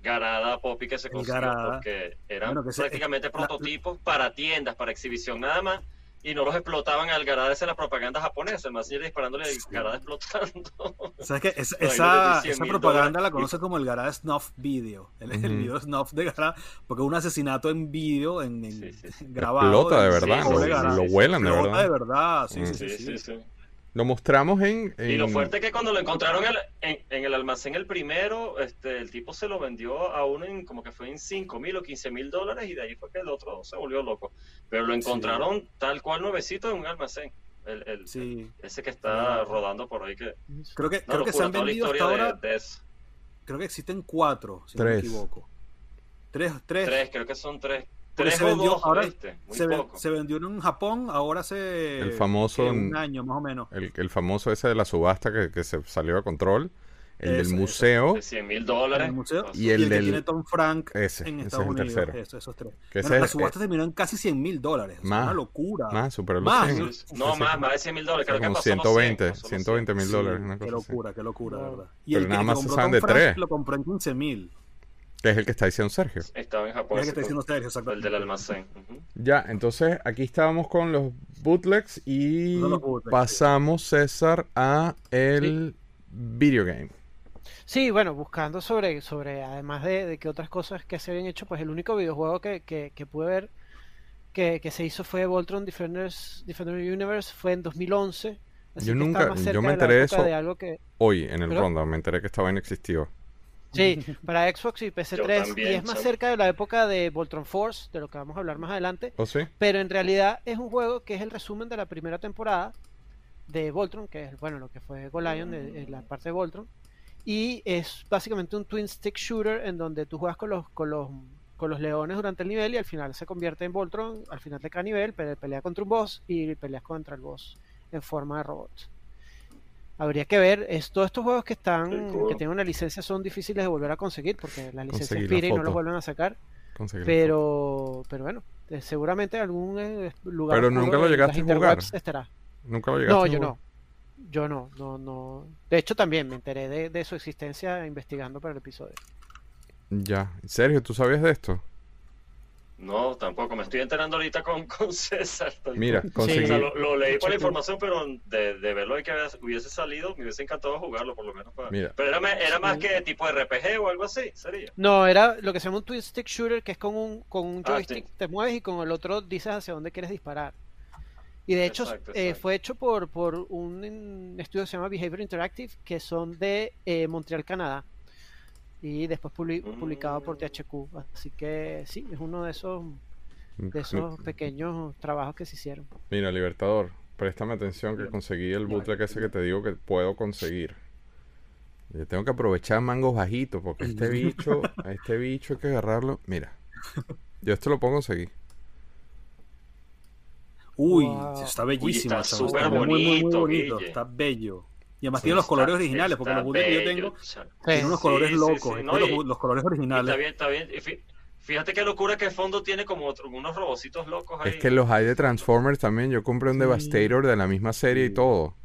Garada Poppy que se consiguió porque eran prácticamente prototipos para tiendas, para exhibición nada más, y no los explotaban al Garada de la propaganda japonesa, el más disparándole al Garada explotando. ¿Sabes qué? esa, esa propaganda la conoce como el Garada Snuff Video, el, video Snuff de Garada, porque es un asesinato en video, en, grabado. Explota de verdad, lo, lo, vuelan de verdad. de verdad, sí, sí, sí. Lo mostramos en, Y lo fuerte es que cuando lo encontraron en, en, el almacén el primero, este, el tipo se lo vendió a uno en como que fue en 5 mil o 15 mil dólares y de ahí fue que el otro se volvió loco. Pero lo encontraron tal cual nuevecito en un almacén. El, el, sí. ese que está rodando por ahí que... Creo que, creo que se han vendido hasta ahora... Creo que existen cuatro, si no me equivoco. Tres, tres. Tres, creo que son tres se vendió, ahora se, vendió en Japón, ahora hace el famoso, un año más o menos. El, el famoso ese de la subasta que, que se salió a control. El del museo. De 100 mil dólares. El museo, y, el, del... que tiene Tom Frank ese, en Estados ese es el Unidos. Eso, esos tres. Que bueno, la subasta terminó en casi 100 mil dólares. Más, una locura. Más, superó los más, 100. No, más, más de 100 mil dólares. Creo como que 120, 120 mil dólares. Una cosa qué locura, así. qué locura, verdad. Y Pero el nada más se saben de tres. Lo compró en 15 mil. Que es el que está diciendo Sergio. Estaba en Japón. Es el que está diciendo Sergio, exacto. El del almacén. Ya, entonces aquí estábamos con los bootlegs y pasamos, César, a el video game. Sí, bueno, buscando sobre, sobre además de, de, que otras cosas que se habían hecho, pues el único videojuego que, que, que pude ver que, se hizo fue Voltron Defenders, Defender Universe, fue en 2011. yo nunca, yo me enteré de eso algo que... hoy en el ronda, me enteré que estaba inexistivo. Sí, para Xbox y PC3 y es más cerca de la época de Voltron Force, de lo que vamos a hablar más adelante. ¿Oh, sí? Pero en realidad es un juego que es el resumen de la primera temporada de Voltron, que es bueno lo que fue Golion de, la parte de Voltron. Y es básicamente un twin stick shooter en donde tú juegas con los, con los, con los leones durante el nivel y al final se convierte en Voltron, al final de cada nivel, pelea contra un boss y peleas contra el boss en forma de robot habría que ver es, todos estos juegos que están que tienen una licencia son difíciles de volver a conseguir porque la licencia expira y no los vuelven a sacar. Pero pero bueno eh, seguramente algún eh, lugar pero nunca lo llegaste a jugar. estará. nunca lo llegaste no yo no. yo no no no. De hecho también me enteré de, de su existencia investigando para el episodio. Ya. Sergio tú sabías de esto no, tampoco. Me estoy enterando ahorita con, con César. Mira, lo, leí por la información, pero de, de verlo y que hubiese salido, me hubiese encantado jugarlo, por lo menos. Pero era, era más que tipo RPG o algo así, sería. No, era lo que se llama un twin stick shooter, que es con un, con un ah, joystick, te mueves y con el otro dices hacia dónde quieres disparar. Y de hecho eh, fue hecho por, por un estudio que se llama Behavior Interactive, que son de eh, Montreal, Canadá y después publicado por THQ. Así que sí, es uno de esos de esos pequeños trabajos que se hicieron. Mira, Libertador, préstame atención que conseguí el bootleg ese que te digo que puedo conseguir. Yo tengo que aprovechar mangos bajitos porque este bicho, este bicho hay que agarrarlo. Mira, yo esto lo puedo conseguir. Uy, está bellísimo. está súper bonito, bonito. Está bello. Y además tiene los colores originales, porque los bootlegs que yo tengo tienen unos colores locos. los, colores originales. Está bien, está bien. Fíjate qué locura que el fondo tiene como unos robocitos locos ahí. Es que los hay de Transformers también. Yo compré un Devastator de la misma serie y todo.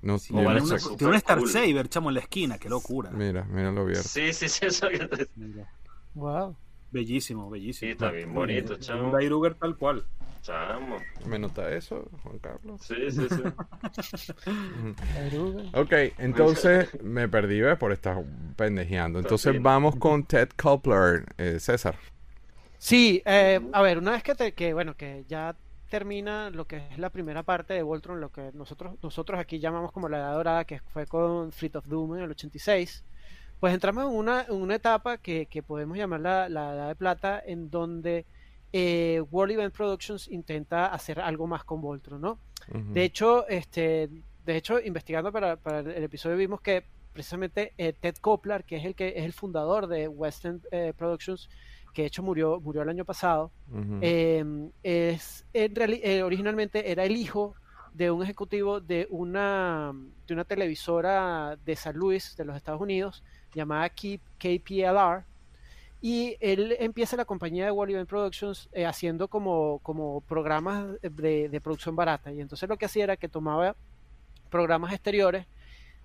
No, tiene un Star Saber, chamo, en la esquina. Qué locura. Mira, mira lo abierto. Sí, sí, sí. Eso... Wow. Bellísimo, bellísimo. Sí, está bien bonito, chamo. Un Dairuger tal cual. Chamo. ¿Me nota eso, Juan Carlos? Sí, sí, sí. ok, entonces me perdí ¿ves? por estar pendejeando. Entonces vamos con Ted Coupler, eh, César. Sí, eh, a ver, una vez que, te, que, bueno, que ya termina lo que es la primera parte de Voltron, lo que nosotros, nosotros aquí llamamos como la edad dorada, que fue con Fleet of Doom en el 86, pues entramos en una, en una etapa que, que podemos llamar la, la edad de plata, en donde eh, World Event Productions intenta hacer algo más con Voltron, ¿no? De hecho, este, de hecho, investigando para, el episodio vimos que precisamente eh, Ted Koplar, que es el que es el fundador de Western eh, Productions, que de hecho murió, murió el año pasado, em, es en originalmente era el hijo de un ejecutivo de una, de una televisora de San Luis, de los Estados Unidos, llamada KPLR, y él empieza la compañía de Wall Event Productions eh, haciendo como, como programas de, producción barata. Y entonces lo que hacía era que tomaba programas exteriores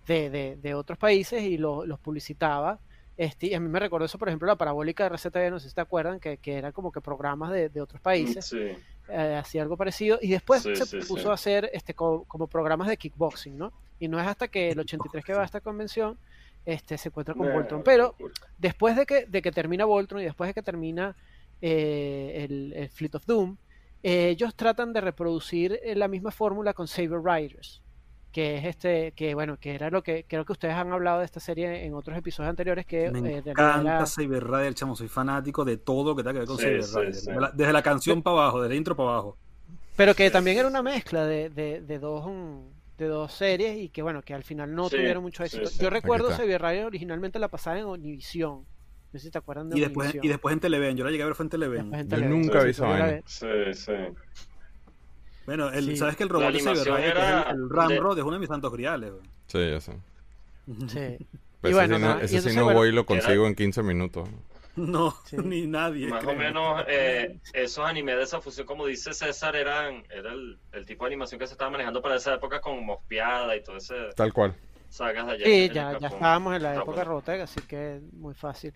de, de, otros países y los publicitaba. Este, y a mí me recordó eso, por ejemplo, la parabólica de RCTV, no sé si te acuerdan, que, que eran como que programas de, otros países. Eh, hacía algo parecido. Y después se puso a hacer este, como, como, programas de kickboxing, ¿no? Y no es hasta que el 83 que va a esta convención este, se encuentra con Voltron. Pero después de que, de que termina Voltron y después de que termina eh, el, Fleet of Doom, eh, ellos tratan de reproducir eh, la misma fórmula con Saber Riders. Que es este, que bueno, que era lo que creo que ustedes han hablado de esta serie en otros episodios anteriores. Que, Me encanta Saber Riders, chamo, soy fanático de todo que tenga que ver con Saber Riders. Desde, la, canción para abajo, desde la intro para abajo. Pero que también era una mezcla de, de, de dos de dos series y que bueno, que al final no tuvieron mucho éxito. Yo recuerdo Xavier Radio originalmente la pasaba en Univision. No sé si te acuerdan de y después, y después en Televen, yo la llegué a ver fue en Televen. Yo nunca vi esa Sí, sí. Bueno, el, sabes que el robot de Xavier Radio, era el Ramrod, es uno de mis santos griales. Sí, ya sé. Sí. Pues y bueno, ese sí no, voy y lo consigo en 15 minutos. No, ni nadie. Más o menos eh, esos animes de esa fusión, como dice César, eran era el, tipo de animación que se estaba manejando para esa época con Mospeada y todo ese. Tal cual. Sagas de allá. Sí, ya, ya estábamos en la época Robotech, así que muy fácil.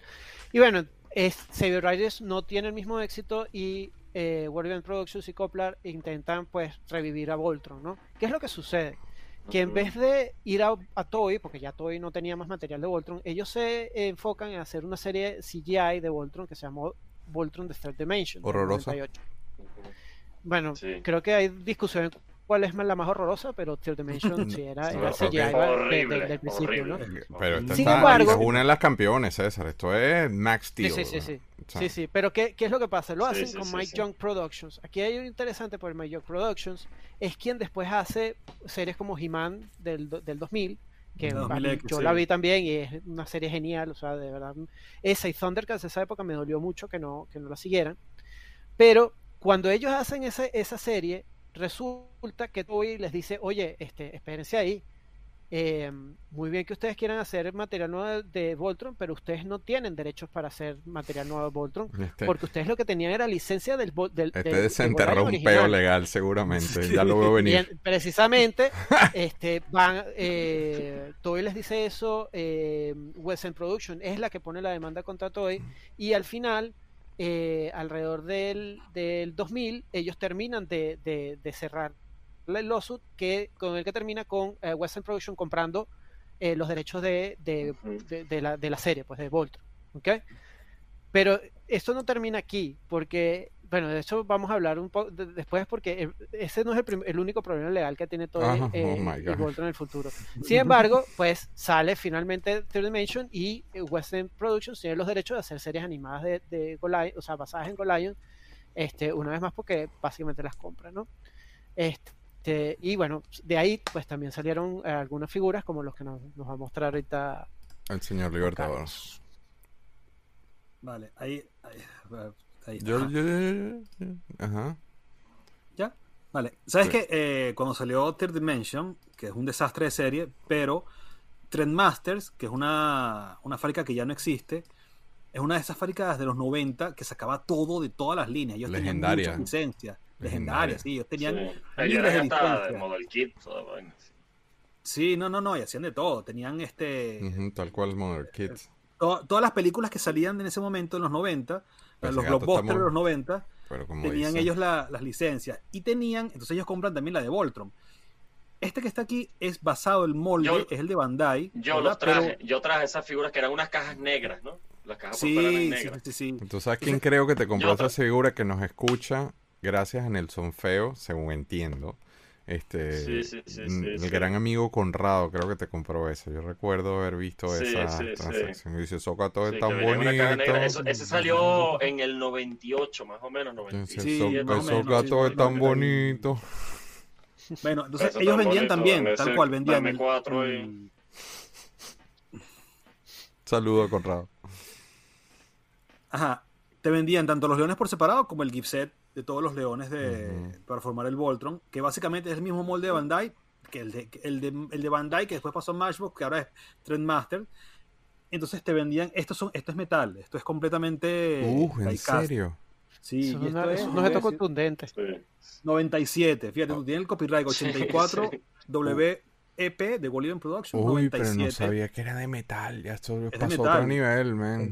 Y bueno, es, Saber Riders no tiene el mismo éxito y eh, World Productions y Coplar intentan pues revivir a Voltron, ¿no? ¿Qué es lo que sucede? Que en vez de ir a, Toy, porque ya Toy no tenía más material de Voltron, ellos se enfocan en hacer una serie CGI de Voltron que se llamó Voltron The Third Dimension. Horrorosa. Bueno, creo que hay discusión cuál es la más horrorosa, pero Third Dimension sí era, era CGI desde, el principio, ¿no? Pero esta Sin embargo, es una de las campeones, César. Esto es Max Steel. Sí, sí, sí. Sí, sí. Pero ¿qué, ¿qué, es lo que pasa? Lo hacen con Mike Young Productions. Aquí hay algo interesante por Mike Young Productions. Es quien después hace series como He-Man del, del 2000 que yo la vi también y es una serie genial, o sea, de verdad, esa y Thundercats esa época me dolió mucho que no, que no la siguieran, pero cuando ellos hacen esa, esa serie, resulta que Toby les dice, oye, este, espérense ahí, eh, muy bien que ustedes quieran hacer material nuevo de Voltron, pero ustedes no tienen derechos para hacer material nuevo de Voltron, este porque ustedes lo que tenían era licencia del, del Este desenterró un peo legal seguramente, ya lo veo venir. precisamente, este, van, eh, Toy les dice eso, eh, Western Production es la que pone la demanda contra Toy, y al final eh, alrededor del, del, 2000, ellos terminan de, de, cerrar el lawsuit que, con el que termina con eh, Western Production comprando eh, los derechos de, de, la, de la serie, pues de Voltron. ¿okay? Pero esto no termina aquí, porque bueno, de hecho vamos a hablar un poco después porque ese no es el, único problema legal que tiene todo el, eh, oh Voltron en el futuro. Sin embargo, pues sale finalmente Third Dimension y eh, Western Productions tiene los derechos de hacer series animadas de, de Goliath, o sea, basadas en Goliath, este, una vez más porque básicamente las compra, ¿no? Este, y bueno, de ahí pues también salieron eh, algunas figuras como los que nos, va a mostrar ahorita el señor Libertador. Vale, ahí yo, Ajá. ¿Ya? Vale. ¿Sabes que eh, cuando salió Third Dimension, que es un desastre de serie, pero Trendmasters, que es una, una fábrica que ya no existe, es una de esas fábricas de los 90 que sacaba todo de todas las líneas. Ellos Legendaria. tenían muchas licencias. Legendarias, sí. Ellos tenían sí. miles de licencias. Model Kit, Sí, no, no, no, y hacían de todo. Tenían este. tal cual Model Kit. todas las películas que salían en ese momento, en los 90, los blockbusters de los 90 tenían ellos las licencias y tenían, entonces ellos compran también la de Voltron. Este que está aquí es basado el molde, es el de Bandai. Yo los traje, yo traje esas figuras que eran unas cajas negras, ¿no? Las cajas sí, negras. Sí, sí, Entonces, ¿a quién creo que te compró esa figura que nos escucha gracias a Nelson Feo, según entiendo? Este, el gran amigo Conrado creo que te compró eso. Yo recuerdo haber visto esa transacción. Y dice, Soca todo es tan bonito. ese salió en el 98, más o menos. 97. Sí, todo es tan bonito. Bueno, entonces ellos vendían también, tal cual, vendían. El, Saludo a Conrado. Ajá. Te vendían tanto los leones por separado como el gift set de todos los leones de, para formar el Voltron, que básicamente es el mismo molde de Bandai, que el de, el de, el de Bandai, que después pasó a Matchbox, que ahora es Trendmaster. Entonces te vendían, esto, son, esto es metal, esto es completamente... Uh, ¿en serio? Sí, y esto es, no es contundente. 97, fíjate, tú tienes el copyright 84 WEP de Bolivia Production. Uy, 97. pero no sabía que era de metal, ya esto pasó a otro nivel, man.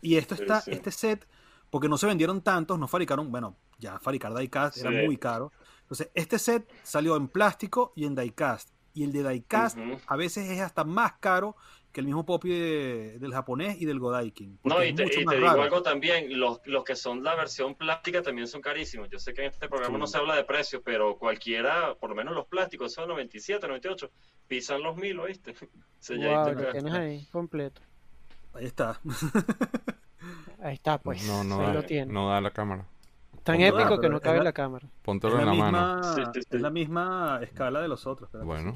Y esto está, este set porque no se vendieron tantos, no fabricaron, bueno, ya fabricar diecast era muy caro. Entonces, este set salió en plástico y en diecast. Y el de diecast a veces es hasta más caro que el mismo Poppy del japonés y del Godaikin. No, y te, digo algo también, los, los, que son la versión plástica también son carísimos. Yo sé que en este programa no se habla de precios, pero cualquiera, por lo menos los plásticos, son 97, 98, pisan los mil, ¿oíste? Wow, lo tienes ahí completo. Ahí está. Ahí está, pues. No, no, da, no da la cámara. Tan épico que no cabe la, cámara. Póntelo en la, mano. Es la misma escala de los otros. Bueno,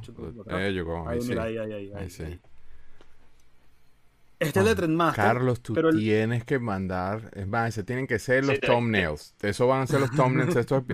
ahí llegó. Ahí, sí. ahí, ahí, ahí, sí. Este es de Trendmaster. Carlos, tú tienes que mandar. Es más, se tienen que ser los thumbnails. Eso van a ser los thumbnails. estos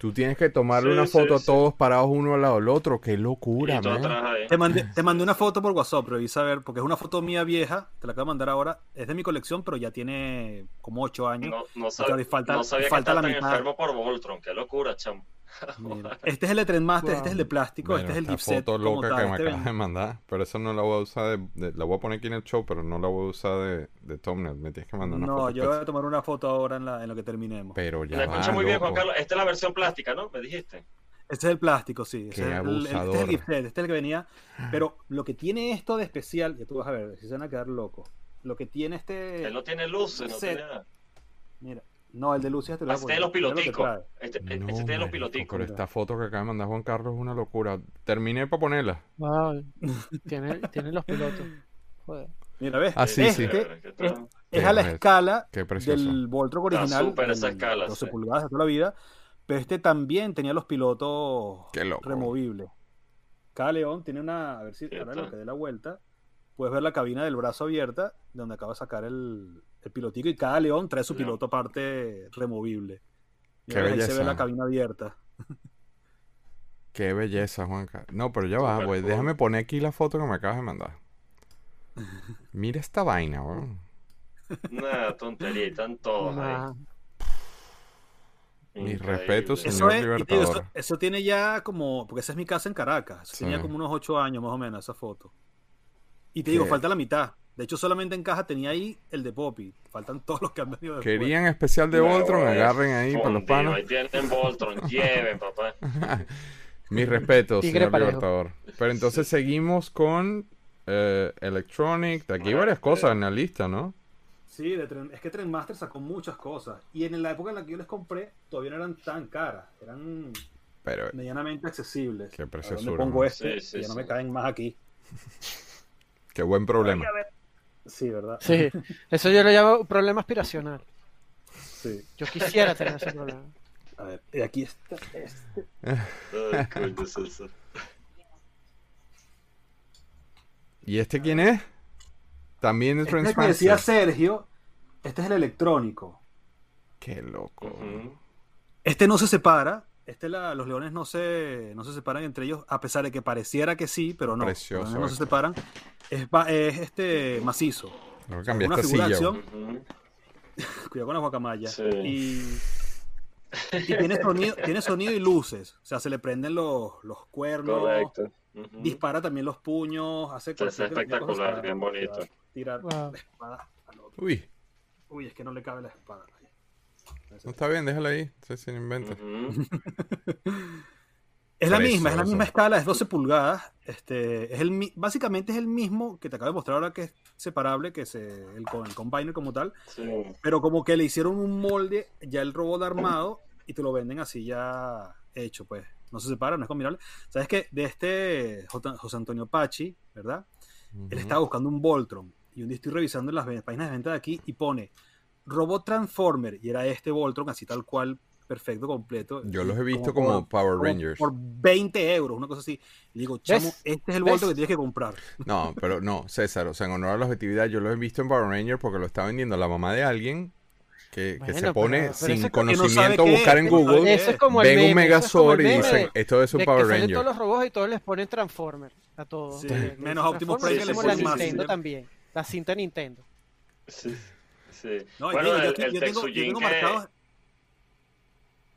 Tú tienes que tomarle una foto a todos parados uno al lado del otro. Qué locura, man. Te mandé, te mandé una foto por WhatsApp, revisa a ver, porque es una foto mía vieja. Te la acabo de mandar ahora. Es de mi colección, pero ya tiene como ocho años. No, no, falta, no sabía falta que la tan enfermo por Voltron. Qué locura, chamo. este es el de Trendmaster, este es el de plástico, este es el gift set. foto loca que me este acabas de mandar, pero eso no la voy a usar de, La voy a poner aquí en el show, pero no la voy a usar de, de thumbnail. Me tienes que mandar una no, foto. No, yo voy a tomar una foto ahora en, la, en lo que terminemos. Pero ya. Me escucho muy bien, Juan Carlos. Esta es la versión plástica, ¿no? Me dijiste. Este es el plástico, sí. Qué este, el, este es el gift set, este es el que venía. Pero lo que tiene esto de especial, ya tú vas a ver, si se van a quedar locos. Lo que tiene este. Él no tiene luz, no tiene Mira, No, el de Lucia este, este de los piloticos. Este, este de los piloticos. Pero esta foto que acaba de mandar Juan Carlos es una locura. Terminé para ponerla. Wow. tiene, tiene los pilotos. Joder. Mira, ¿ves? Ah, sí, sí. Es, a la escala del Voltron original. Super esa escala. 12 pulgadas de toda la vida. Pero este también tenía los pilotos removibles. Cada león tiene una. A ver si ahora lo que dé la vuelta. Puedes ver la cabina del brazo abierta, donde acaba de sacar el, el pilotico. Y cada león trae su piloto aparte removible. ahí se ve la cabina abierta. Qué belleza, Juanca. No, pero ya va, güey. Déjame poner aquí la foto que me acabas de mandar. Mira esta vaina, weón. Una tontería, están todos ahí. Mis respetos, señor eso Libertador. Eso, tiene ya como, porque esa es mi casa en Caracas, tenía como unos 8 años más o menos esa foto. Y te digo, falta la mitad. De hecho, solamente en caja tenía ahí el de Poppy. Faltan todos los que han venido después. Querían especial de Voltron, agarren ahí para los panos. Ahí tienen Voltron, lleven, papá. Mis respetos, señor Libertador. Pero entonces seguimos con eh, Electronic. Aquí hay varias cosas en la lista, ¿no? Sí, es que Trendmaster sacó muchas cosas. Y en la época en la que yo les compré, todavía no eran tan caras. Eran medianamente accesibles. Qué precioso. pongo este? ya no me caen más aquí. Qué buen problema. Sí, ¿verdad? Sí, eso yo lo llamo problema aspiracional. Sí. Yo quisiera tener ese problema. A ver, y aquí está este. ¿Y este quién es? También es este que decía Sergio, este es el electrónico. Qué loco. Este no se separa. Este los leones no se, no se separan entre ellos, a pesar de que pareciera que sí, pero no. Precioso. No se separan. Es, es este macizo. No cambiaste silla. Acción. Cuidado con la guacamaya. Y, y tiene, sonido, tiene sonido y luces. O sea, se le prenden los, los cuernos. Correcto. Dispara también los puños. Hace Es espectacular, bien bonito. Tirar la espada al otro. Uy. Uy, es que no le cabe la espada. No está bien, déjala ahí. Se, se inventa. es la misma, es la misma escala, es 12 pulgadas. Este, es el, básicamente es el mismo que te acabo de mostrar ahora que es separable, que es el, el combiner como tal. Pero como que le hicieron un molde ya el robot armado y te lo venden así ya hecho, pues. No se separa, no es combinable. ¿Sabes qué? De este José Antonio Pachi, ¿verdad? Él estaba buscando un Voltron. Y un día estoy revisando las páginas de venta de aquí y pone Robot Transformer y era este Voltron así tal cual perfecto, completo. Yo los he visto como, Power Rangers. Por 20 euros, una cosa así. Y digo, chamo, este es el Voltron que tienes que comprar. No, pero no, César, o sea, en honor a la objetividad, yo los he visto en Power Rangers porque lo está vendiendo la mamá de alguien que, se pone sin conocimiento a buscar en Google, es ven un Megazord y dicen, esto es un Power Ranger. todos los robots y todos les ponen Transformer a todos. Menos Optimus Prime que le ponen la Nintendo también, la cinta Nintendo. Sí. Sí. No, bueno, el, yo, el tengo, yo tengo.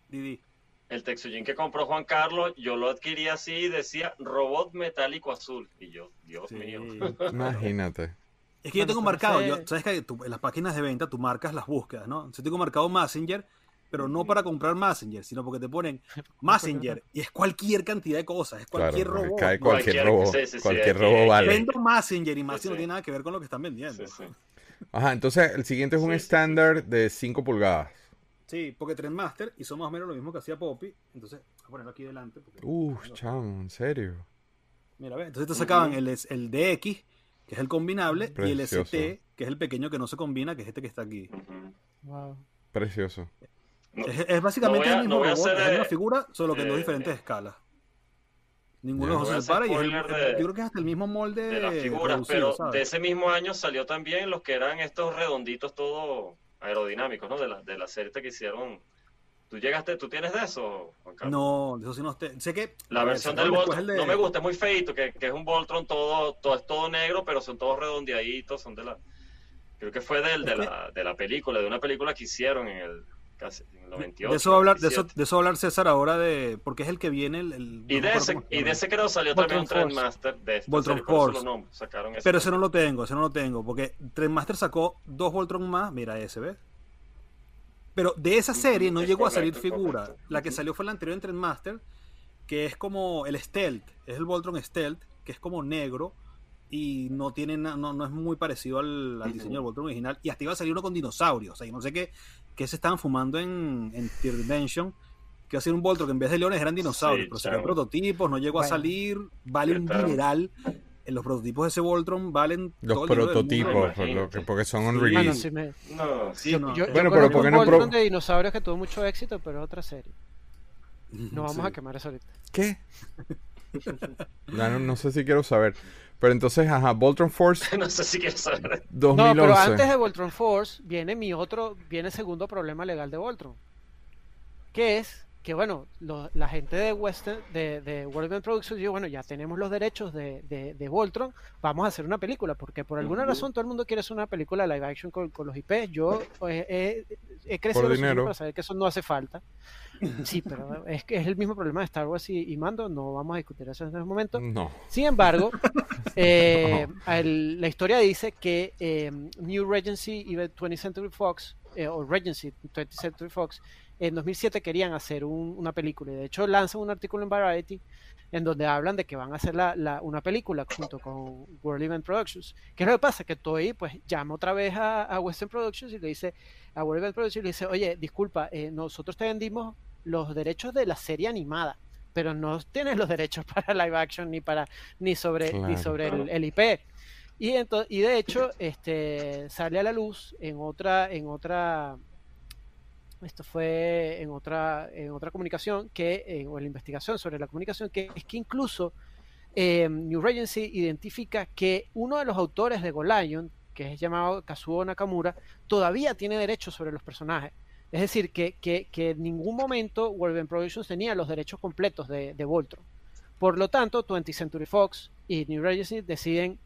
Didi. El Texujin que compró Juan Carlos, yo lo adquirí así y decía robot metálico azul. Y yo, Dios mío. Imagínate. Es que yo tengo marcado, yo, sabes que en las páginas de venta tú marcas las búsquedas, ¿no? Yo tengo marcado Messenger, pero no para comprar Messenger, sino porque te ponen Messenger y es cualquier cantidad de cosas, es cualquier robot. Cae cualquier, robo, cualquier robo vale. Vendo Messenger y Messenger no tiene nada que ver con lo que están vendiendo. Ajá, entonces el siguiente es un estándar de 5 pulgadas. Sí, porque Trendmaster hizo más o menos lo mismo que hacía Poppy. Entonces, voy a ponerlo aquí delante. Uf, chamo, en serio. Mira, ve, entonces te sacaban el, el DX, que es el combinable, y el ST, que es el pequeño que no se combina, que es este que está aquí. Wow. Precioso. es, básicamente el mismo robot, es una figura, solo que en dos diferentes escalas. Ninguno se separa y yo creo que es hasta el mismo molde de las figuras, pero de ese mismo año salió también los que eran estos redonditos todos aerodinámicos, ¿no? De la, de la serie que hicieron. ¿Tú llegaste, tú tienes de eso, Juan Carlos? No, de eso sí no sé que la versión del Voltron no me gusta, es muy feito, que, que, es un Voltron todo, todo es todo negro, pero son todos redondeaditos, son de la creo que fue del, de, la, de la película, de una película que hicieron en el de eso, hablar, de, eso, de eso hablar César ahora de. Porque es el que viene el. y, de ese, y de ese creo salió también un Trendmaster de este, Voltron Force. Pero ese no lo tengo, ese no lo tengo. Porque Trendmaster sacó dos Voltron más. Mira ese, ¿ves? Pero de esa serie no llegó a salir figura. La que salió fue la anterior en Trendmaster, que es como el Stealth. Es el Voltron Stealth, que es como negro y no tiene no, no es muy parecido al, diseño del Voltron original. Y hasta iba a salir uno con dinosaurios. O sea, y no sé qué, qué se estaban fumando en, en Tier Dimension. Que iba a ser un Voltron que en vez de leones eran dinosaurios. pero se prototipos, no llegó a salir, vale un mineral en los prototipos de ese Voltron valen los prototipos porque son un release no, sí, no. bueno pero porque no Voltron de dinosaurios que tuvo mucho éxito pero es otra serie. No vamos a quemar eso ahorita. Qué no, no, sé si quiero saber pero entonces ajá Voltron Force no sé si quiero saber 2011. no pero antes de Voltron Force viene mi otro viene el segundo problema legal de Voltron que es que bueno, la gente de Western, de, de World Productions dijo, bueno, ya tenemos los derechos de, de, Voltron, vamos a hacer una película, porque por alguna razón todo el mundo quiere hacer una película live action con, los IP. Yo pues, he crecido para saber que eso no hace falta. Sí, pero es que es el mismo problema de Star Wars y, Mando, no vamos a discutir eso en este momento. No. Sin embargo, eh, la historia dice que eh, New Regency y 20th Century Fox, eh, o Regency 20th Century Fox, en 2007 querían hacer una película y de hecho lanzan un artículo en Variety en donde hablan de que van a hacer la, una película junto con World Event Productions. ¿Qué es lo que pasa? Que Toei pues llama otra vez a, Western Productions y le dice a World Event Productions y le dice, oye, disculpa, eh, nosotros te vendimos los derechos de la serie animada, pero no tienes los derechos para live action ni para ni sobre ni sobre el, IP. Y, entonces, y de hecho, este sale a la luz en otra en otra esto fue en otra, en otra comunicación, que, o en la investigación sobre la comunicación, que es que incluso eh, New Regency identifica que uno de los autores de Golion, que es llamado Kazuo Nakamura, todavía tiene derechos sobre los personajes. Es decir, que, que, que en ningún momento Wolverine Productions tenía los derechos completos de, de Voltron. Por lo tanto, 20th Century Fox y New Regency deciden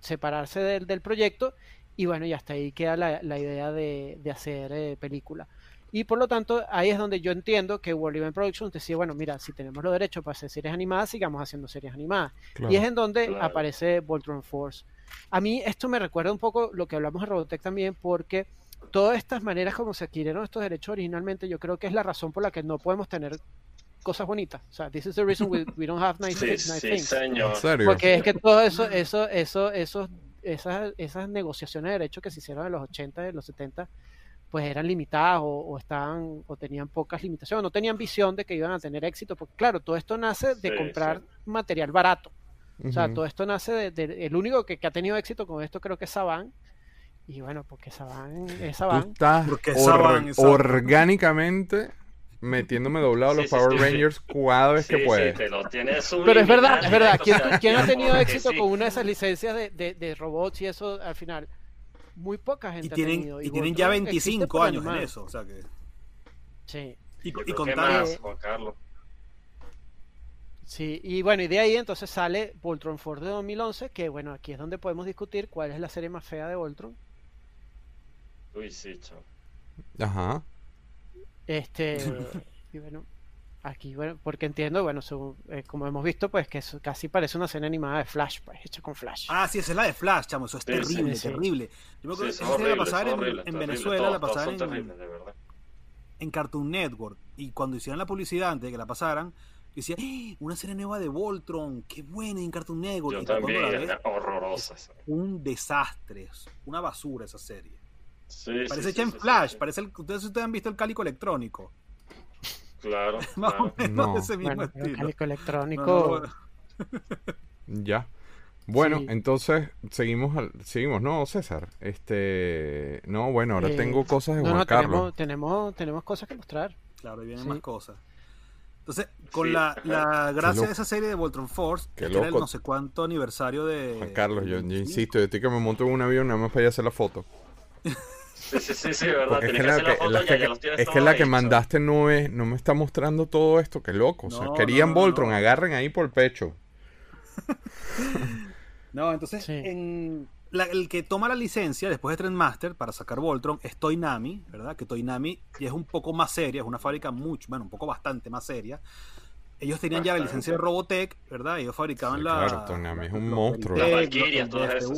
separarse del, del proyecto y bueno, y hasta ahí queda la, la idea de, de hacer eh, película. Y por lo tanto, ahí es donde yo entiendo que World Event Productions decía, bueno, mira, si tenemos los derechos para hacer series animadas, sigamos haciendo series animadas. y es en donde aparece Voltron Force. A mí esto me recuerda un poco lo que hablamos en Robotech también, porque todas estas maneras como se adquirieron estos derechos originalmente, yo creo que es la razón por la que no podemos tener cosas bonitas. O sea, this is the reason we, don't have nice, things. Porque es que todo eso, eso, eso, esos, esas, esas negociaciones de derechos que se hicieron en los 80, en los 70, pues eran limitadas o, estaban o tenían pocas limitaciones, no tenían visión de que iban a tener éxito, porque claro, todo esto nace de comprar material barato. O sea, todo esto nace de, el único que, ha tenido éxito con esto creo que es Saban. Y bueno, porque Saban es Saban. porque orgánicamente metiéndome doblado los Power Rangers cada vez que puede. Pero es verdad, es verdad. ¿Quién, ha tenido éxito con una de esas licencias de, de robots y eso al final? muy poca gente y tienen, tenido. Y, tienen ya 25 años en eso, o sea que... Sí. Y, y contar... Juan Carlos. Sí, y bueno, y de ahí entonces sale Voltron Force de 2011, que bueno, aquí es donde podemos discutir cuál es la serie más fea de Voltron. Uy, sí, chao. Ajá. Este, y bueno, Aquí, bueno, porque entiendo, bueno, eh, como hemos visto, pues que eso casi parece una escena animada de Flash, pues, hecha con Flash. Ah, sí, esa es la de Flash, chamo, eso es terrible, terrible. Yo me acuerdo que esa la pasaban en, Venezuela, la pasaban en, en Cartoon Network. Y cuando hicieron la publicidad antes de que la pasaran, decía, ¡Eh! una serie nueva de Voltron, qué buena en Cartoon Network. Yo también, ves, horrorosa. Un desastre, una basura esa serie. Parece hecha en Flash, parece el, ustedes, ustedes han visto el cálico electrónico. Claro. no. ese mismo estilo. electrónico. ya. Bueno, entonces seguimos, seguimos, ¿no, César? Este, no, bueno, ahora eh, tengo cosas de Juan Carlos. Tenemos, tenemos, cosas que mostrar. Claro, y vienen más cosas. Entonces, con la, la, gracia de esa serie de Voltron Force, que era el no sé cuánto aniversario de. Juan Carlos, yo, insisto, yo estoy que me monto en un avión nada más para ir a hacer la foto. Sí, sí, sí, verdad. Es que, la que, es que la que mandaste no es, no me está mostrando todo esto, qué loco. o sea, querían Voltron, agarren ahí por el pecho. no, entonces, en el que toma la licencia después de Trendmaster para sacar Voltron es Toynami, ¿verdad? Que Toynami ya es un poco más seria, es una fábrica mucho, bueno, un poco bastante más seria. Ellos tenían ya la licencia de Robotech, ¿verdad? Ellos fabricaban la. Claro, Toynami es un monstruo. Las Valkyrias, todas esas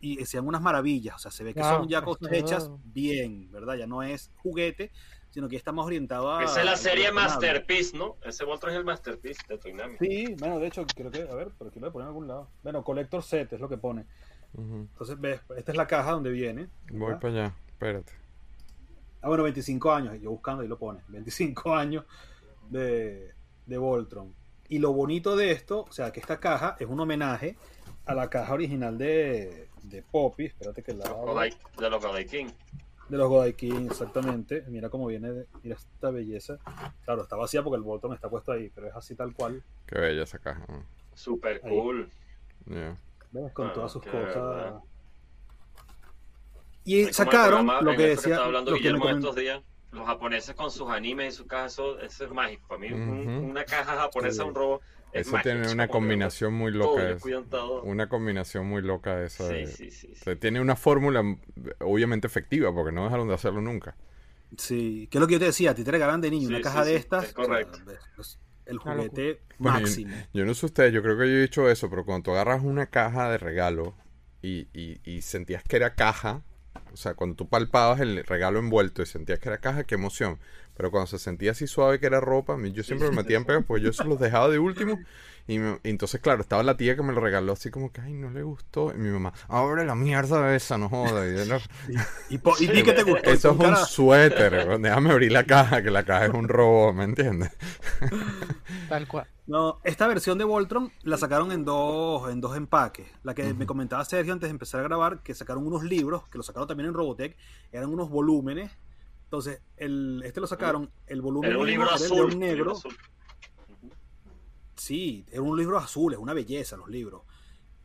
y sean unas maravillas. O sea, se ve que son ya cosas hechas bien, ¿verdad? Ya no es juguete, sino que está más orientado a... Esa es la serie Masterpiece, ¿no? Ese Voltron es el Masterpiece de Toynami. Sí, bueno, de hecho, creo que, a ver, pero aquí lo voy a poner en algún lado. Bueno, Collector Set es lo que pone. Entonces, ves, esta es la caja donde viene. Voy para allá, espérate. Ah, bueno, 25 años, yo buscando y lo pone. 25 años de, de Voltron. Y lo bonito de esto, o sea, que esta caja es un homenaje a la caja original de, de Poppy. Espérate que la. De los Godai King. De los Godai King, exactamente. Mira cómo viene, mira esta belleza. Claro, está vacía porque el Voltron está puesto ahí, pero es así tal cual. Qué bella esa caja. Super cool. ¿Ves? Con ah, todas sus cosas. Y sacaron lo que decía. hablando Guillermo estos días los japoneses con sus animes y sus cajas, eso, eso es mágico. Para mí, una caja japonesa, un robo. Es eso tiene una combinación muy loca. una combinación muy loca de eso. tiene una fórmula obviamente efectiva, porque no dejaron de hacerlo nunca. Sí, que es lo que yo te decía, a ti te regalan de niño una caja de estas. correcto. el juguete máximo. Yo, no sé ustedes, yo creo que yo he dicho eso, pero cuando tú agarras una caja de regalo y, y sentías que era caja, o sea, cuando tú palpabas el regalo envuelto y sentías que era caja, qué emoción. Pero cuando se sentía así suave que era ropa, yo siempre me metía en pegas porque yo se los dejaba de último. Y, entonces, claro, estaba la tía que me lo regaló así como que, ay, no le gustó. Y mi mamá, abre la mierda esa, no joda. Y, y, qué te gustó. Eso es un suéter, déjame abrir la caja, que la caja es un robo, ¿me entiendes? Tal cual. No, esta versión de Voltron la sacaron en dos, en dos empaques. La que me comentaba Sergio antes de empezar a grabar, que sacaron unos libros, que lo sacaron también en Robotech, eran unos volúmenes. Entonces, el, este lo sacaron, el volumen era un libro azul, negro. Sí, era un libro azul, es una belleza los libros.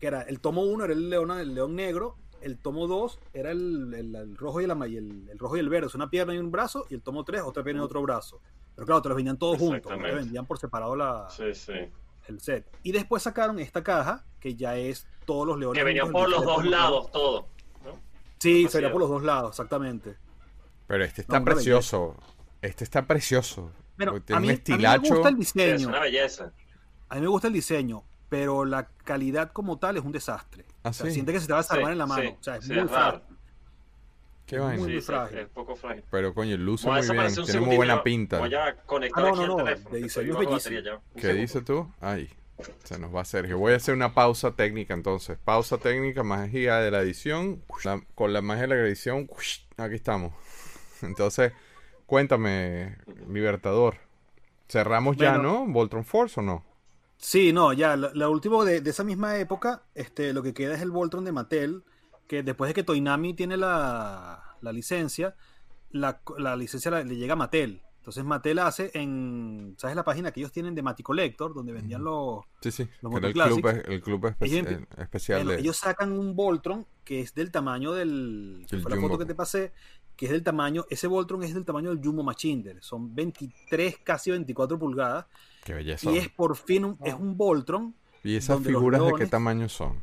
Que era, el tomo 1 era el león, el león negro, el tomo 2 era el, rojo y, el, el, rojo y el verde, es una pierna y un brazo, y el tomo 3 otra pierna y otro brazo. Pero claro, te los vendían todos juntos, te vendían por separado la, el set. Y después sacaron esta caja, que ya es todos los leones. Que venían por los dos lados, todo. Sí, sería por los dos lados, exactamente. Pero este está precioso. Este está precioso. Pero a mí, me gusta el diseño. Es una belleza. A mí me gusta el diseño, pero la calidad como tal es un desastre. ¿Ah, siente que se te va a salvar en la mano. o sea, es muy frágil. Qué vaina. Muy, frágil. Es poco frágil. Pero coño, luce muy bien. Tiene muy buena pinta. Voy a conectar ah, no, no, no. De diseño bellísimo. ¿Qué dices tú? Ay. Se nos va a Sergio. Voy a hacer una pausa técnica entonces. Pausa técnica, magia de la edición. con la magia de la edición, aquí estamos. Entonces, cuéntame, Libertador. ¿Cerramos ya, no? ¿Voltron Force o no? Sí, no, ya. Lo, último de, esa misma época, este, lo que queda es el Voltron de Mattel. Que después de que Toinami tiene la, licencia, la, licencia le llega a Mattel. Entonces Mattel hace en, ¿sabes la página que ellos tienen de Maticollector, donde vendían los Sí, sí, los el club, el club especial Ellos sacan un Voltron que es del tamaño del... fue la foto que te pasé, que es del tamaño, ese Voltron es del tamaño del Jumbo Machinder, son 23, casi 24 pulgadas. Qué belleza. Y es por fin un, es un Voltron. ¿Y esas figuras de qué tamaño son?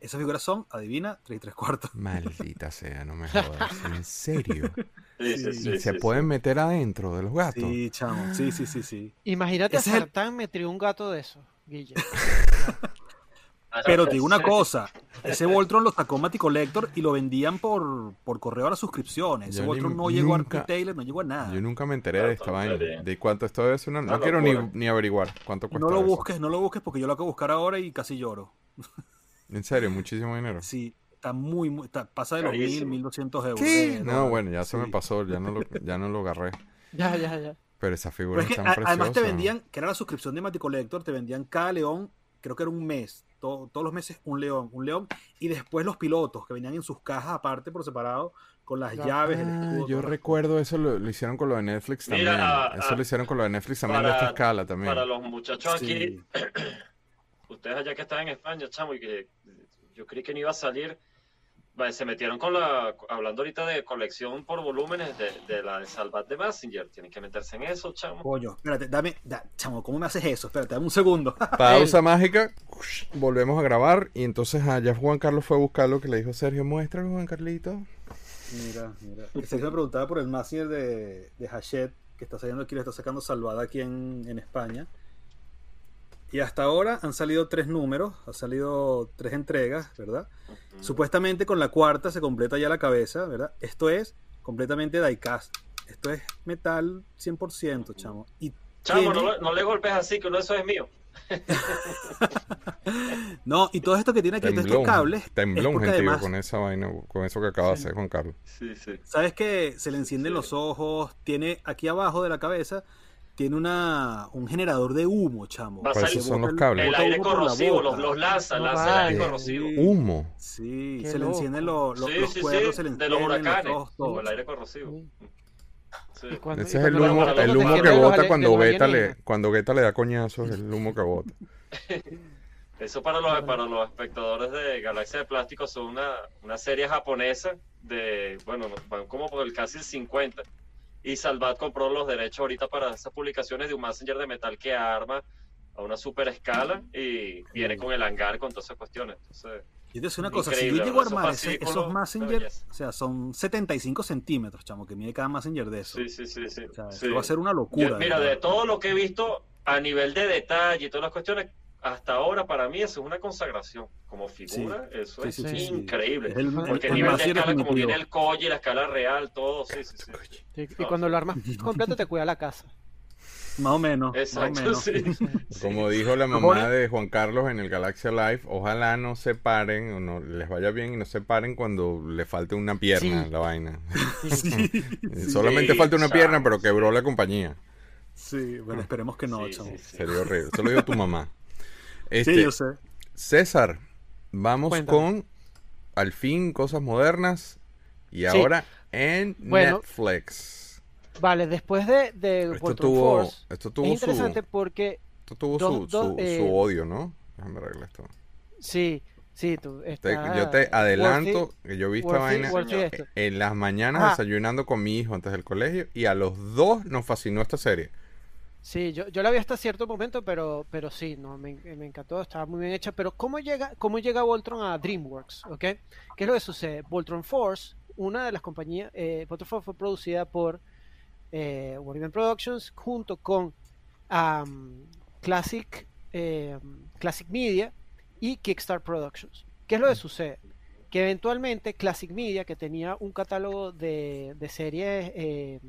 Esas figuras son, adivina, 3 y 3 cuartos. Maldita sea, no me jodas. ¿En serio? Sí, sí, sí, ¿Y se pueden meter adentro de los gatos? Sí, chamo. Sí, sí, sí, sí. Imagínate acertar el... un gato de eso, Guille. Pero te digo una cosa, ese Voltron lo sacó Mati Collector y lo vendían por, por correo a las suscripciones. Ese Voltron no llegó a retailer, no llegó a nada. Yo nunca me enteré de esta vaina. ¿De cuánto esto es? Una... No, quiero ni, ni, averiguar cuánto cuesta. No lo busques, no lo busques porque yo lo acabo de buscar ahora y casi lloro. ¿En serio? ¿Muchísimo dinero? Sí, está muy, muy pasa de los mil, mil doscientos euros. No, bueno, ya se me pasó, ya no lo, ya no lo agarré. ya, ya, ya. Pero esa figura es que, Además te vendían, que era la suscripción de Mati Collector, te vendían cada león, creo que era un mes todos los meses un león, un león, y después los pilotos que venían en sus cajas aparte por separado con las llaves. Ah, yo recuerdo eso lo, hicieron con lo de Netflix también. eso lo hicieron con lo de Netflix también de esta escala también. Para los muchachos aquí, ustedes allá que están en España, chamo, y que yo creí que no iba a salir se metieron con la, hablando ahorita de colección por volúmenes de, la de Salvat de Messenger. Tienen que meterse en eso, chamo. Coño, espérate, dame, chamo, ¿cómo me haces eso? Espérate, dame un segundo. Pausa mágica, volvemos a grabar y entonces allá Juan Carlos fue a buscar lo que le dijo Sergio. Muéstralo, Juan Carlito. Mira, mira. Sergio me preguntaba por el Messenger de, de Hachette, que está saliendo aquí, le está sacando Salvada aquí en, en España. Y hasta ahora han salido tres números, han salido tres entregas, ¿verdad? Supuestamente con la cuarta se completa ya la cabeza, ¿verdad? Esto es completamente diecast. Esto es metal 100%, chamo. Y chamo, no, le golpes así, que uno eso es mío. no, y todo esto que tiene aquí, todos estos cables. Temblón, gentío, con esa vaina, con eso que acaba de hacer Juan Carlos. Sí, sí. ¿Sabes que Se le encienden los ojos, tiene aquí abajo de la cabeza tiene una, un generador de humo, chamo. ¿Cuáles son los cables? El, aire corrosivo, los, los lanza, lanza el aire corrosivo. Humo. Sí, se le encienden los, los, los cuernos, se le encienden de los huracanes, los el aire corrosivo. Ese es el humo, el humo que bota cuando Beta le, cuando Beta le da coñazos, el humo que bota. Eso para los, para los espectadores de Galaxia de Plástico son una, una serie japonesa de, bueno, van como por el casi el 50 y Salvat compró los derechos ahorita para esas publicaciones de un Messenger de metal que arma a una super escala y viene con el hangar con todas esas cuestiones. Entonces, y entonces una cosa, si yo llego a armar esos Messenger, o sea, son 75 centímetros, chamo, que mide cada Messenger de eso. Sí, sí, sí. sí, va a ser una locura. mira, de todo lo que he visto a nivel de detalle y todas las cuestiones, hasta ahora para mí eso es una consagración como figura eso es increíble. Porque el, nivel de escala como viene el colle la escala real todo sí sí sí, y cuando lo armas completo te cuida la casa. Más o menos, Exacto, Sí. Como dijo la mamá de Juan Carlos en el Galaxia Life, ojalá no se paren o no les vaya bien y no se paren cuando le falte una pierna a la vaina. Solamente falta una pierna, pero quebró la compañía. Sí, bueno, esperemos que no, Sería horrible. Eso lo dijo tu mamá. Este, sí, yo sé. César, vamos con al fin cosas modernas y ahora en Netflix. Vale, después de, de esto tuvo, Force, esto tuvo es interesante porque esto tuvo su, su, eh, odio, ¿no? Déjame arreglar esto. Sí, sí, tú yo te adelanto que yo vi esta vaina en las mañanas desayunando con mi hijo antes del colegio y a los dos nos fascinó esta serie. Sí, yo, yo la vi hasta cierto momento, pero, pero sí, no, me, me, encantó, estaba muy bien hecha. Pero ¿cómo llega, cómo llega Voltron a DreamWorks? ¿ok? ¿Qué es lo que sucede? Voltron Force, una de las compañías, eh, Voltron Force fue producida por eh, Warner Productions junto con Classic, eh, Classic Media y Kickstarter Productions. ¿Qué es lo que sucede? Que eventualmente Classic Media, que tenía un catálogo de, de series eh,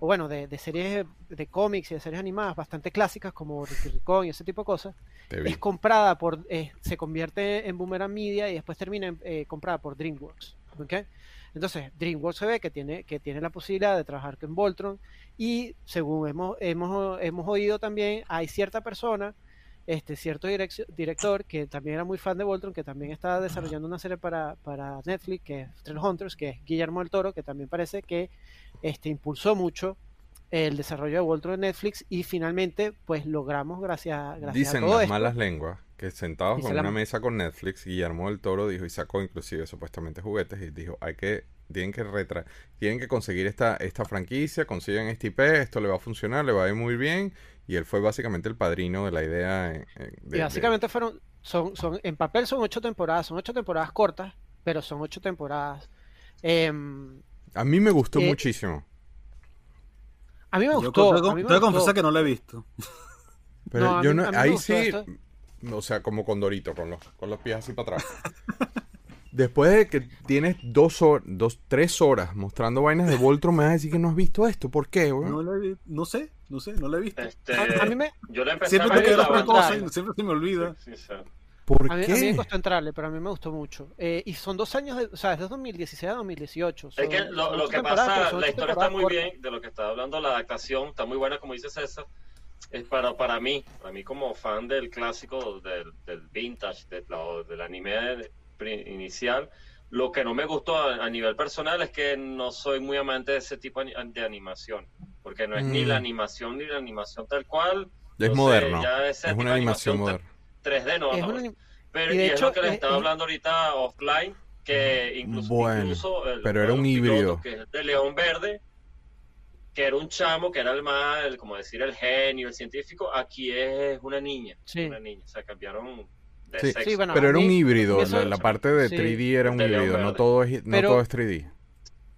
o bueno, de, series de cómics y de series animadas bastante clásicas como Ricky Ricón y ese tipo de cosas, es comprada por, eh, se convierte en Boomerang Media y después termina eh, comprada por DreamWorks. ¿okay? Entonces, DreamWorks se ve que tiene, que tiene la posibilidad de trabajar con Voltron y según hemos, hemos, hemos oído también, hay cierta persona, este cierto director que también era muy fan de Voltron, que también está desarrollando una serie para, para Netflix, que es Trail Hunters, que es Guillermo del Toro, que también parece que este, impulsó mucho el desarrollo de Voltron en Netflix y finalmente pues logramos gracias, gracias Dicen las malas lenguas que sentados con una mesa con Netflix Guillermo del Toro dijo y sacó inclusive supuestamente juguetes y dijo hay que tienen que retra tienen que conseguir esta esta franquicia consiguen este IP esto le va a funcionar le va a ir muy bien y él fue básicamente el padrino de la idea y básicamente fueron son son en papel son ocho temporadas son ocho temporadas cortas pero son ocho temporadas. Eh, a mí me gustó eh, muchísimo. A mí me gustó. Yo tengo que confesar que no la he visto. Pero yo no, ahí sí, o sea, como con Dorito, con los, con los pies así para atrás. Después de que tienes dos, horas, dos, tres horas mostrando vainas de Voltron, me vas a decir que no has visto esto. ¿Por qué, güey? No, no sé, no sé, no lo he visto. Este, a, mí me... Yo le empecé siempre a cosa y siempre se me olvida. Sí, sí, ¿Por a mí, qué? A mí me costó entrarle, pero a mí me gustó mucho. Eh, y son dos años, de, o sea, desde 2016 a 2018. es que lo, lo que pasa, la historia está muy bien, de lo que está hablando, la adaptación está muy buena, como dice César. Es para, para mí, para mí como fan del clásico, del, del vintage, del, del anime inicial, lo que no me gustó a, nivel personal es que no soy muy amante de ese tipo de animación, porque no es ni la mm. animación ni la animación tal cual. Es moderno. es, una animación moderna. 3D no, Pero y, de hecho, es lo que les estaba hablando ahorita offline, que incluso, el, pero era un híbrido. Que es de León Verde, que era un chamo, que era el más, el, como decir, el genio, el científico, aquí es una niña. Una niña, o sea, cambiaron de sexo. pero era un híbrido, la, parte de 3D era un híbrido, no todo es, no todo es 3D.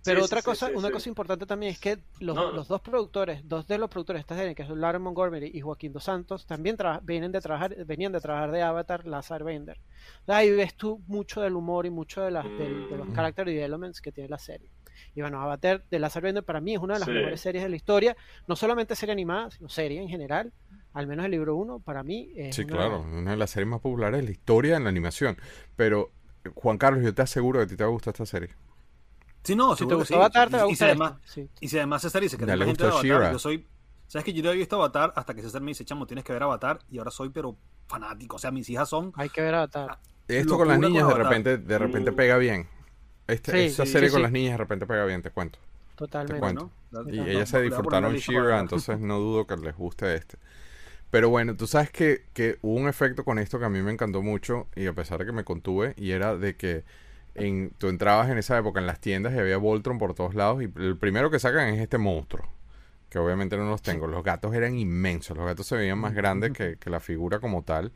Pero otra cosa, una cosa importante también es que los, dos productores, dos de los productores de esta serie, que son Lauren Montgomery y Joaquín Dos Santos, también vienen de trabajar, venían de trabajar de Avatar, Lazar Bender. Ahí ves tú mucho del humor y mucho de, las, de, los mm. character developments que tiene la serie. Y bueno, Avatar de Last Airbender para mí es una de las mejores series de la historia, no solamente serie animada, sino serie en general. Al menos el libro 1 para mí es Sí, claro, una de las series más populares de la historia en la animación. Pero Juan Carlos, yo te aseguro que a ti te va a gustar esta serie. Sí, no, si te gusta Avatar, te va a gustar. Y si además, y si además César dice que le gente de Avatar, yo soy ¿Sabes que yo no había visto Avatar hasta que César me dice, chamo, tienes que ver Avatar? Y ahora soy, pero fanático. O sea, mis hijas son. Hay que ver Avatar. Esto con las niñas de repente, de repente mm. pega bien. Este, esta serie con las niñas de repente pega bien, te cuento. Totalmente. Te cuento. y ellas se disfrutaron Shira, entonces no dudo que les guste este. Pero bueno, tú sabes que, que, hubo un efecto con esto que a mí me encantó mucho y a pesar de que me contuve y era de que en, tú entrabas en esa época en las tiendas y había Voltron por todos lados y el primero que sacan es este monstruo que obviamente no los tengo. Los gatos eran inmensos, los gatos se veían más grandes que, la figura como tal.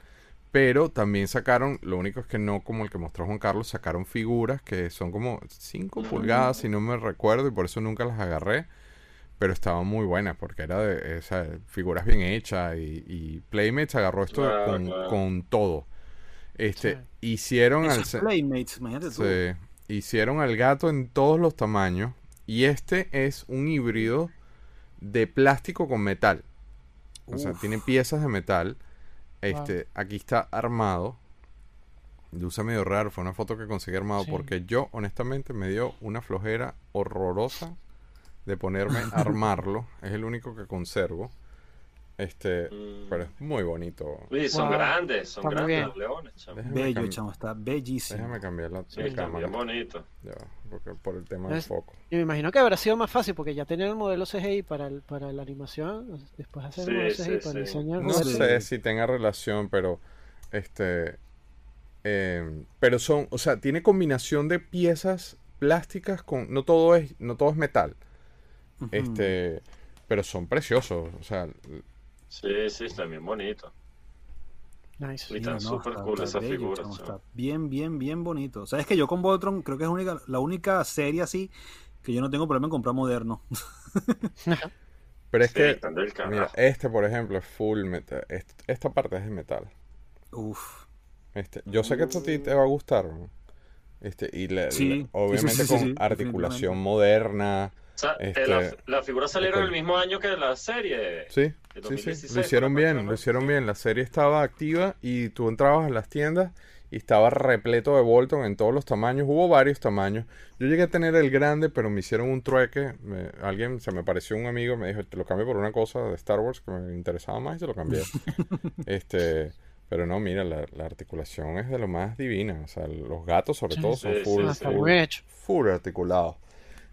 Pero también sacaron, lo único es que no como el que mostró Juan Carlos, sacaron figuras que son como 5 pulgadas, si no me recuerdo, y por eso nunca las agarré. Pero estaban muy buenas, porque era de esas figuras bien hechas. Y, Playmates agarró esto con, todo. Este, hicieron al. Playmates, imagínate tú. hicieron al gato en todos los tamaños. Y este es un híbrido de plástico con metal. O sea, tiene piezas de metal. Este, aquí está armado. Luce medio raro, fue una foto que conseguí armado porque yo honestamente me dio una flojera horrorosa de ponerme a armarlo. Es el único que conservo. Este, mm. pero es muy bonito. son grandes, son grandes los leones, Bello, chamo, está bellísimo. Déjame cambiar la, sí, cámara. Bien bonito. Ya, porque por el tema del foco. Y me imagino que habrá sido más fácil porque ya tenían el modelo CGI para, el, para la animación, después hacer el modelo CGI para diseñar. No sé si tenga relación, pero este eh, pero son, o sea, tiene combinación de piezas plásticas con no todo es no todo es metal. Este, pero son preciosos, o sea, Sí, sí, está bien bonito. Nice. Y tan súper cool esa figura. está bien, bien, bien bonito. O sea, es que yo con Voltron creo que es única, la única serie así que yo no tengo problema en comprar moderno. Pero es que, mira, este por ejemplo es full metal. Esta parte es de metal. Uf. Este, yo sé que esto a ti te va a gustar. Este, y obviamente con articulación moderna eh, este, la, figura salieron el mismo año que la serie. Sí, sí, sí. Lo hicieron bien, lo hicieron bien. La serie estaba activa y tú entrabas a las tiendas y estaba repleto de Bolton en todos los tamaños. Hubo varios tamaños. Yo llegué a tener el grande, pero me hicieron un trueque. alguien se me pareció un amigo, me dijo, te lo cambio por una cosa de Star Wars que me interesaba más y se lo cambié. este, pero no, mira, la, articulación es de lo más divina. O sea, los gatos sobre todo son full, full, full articulados.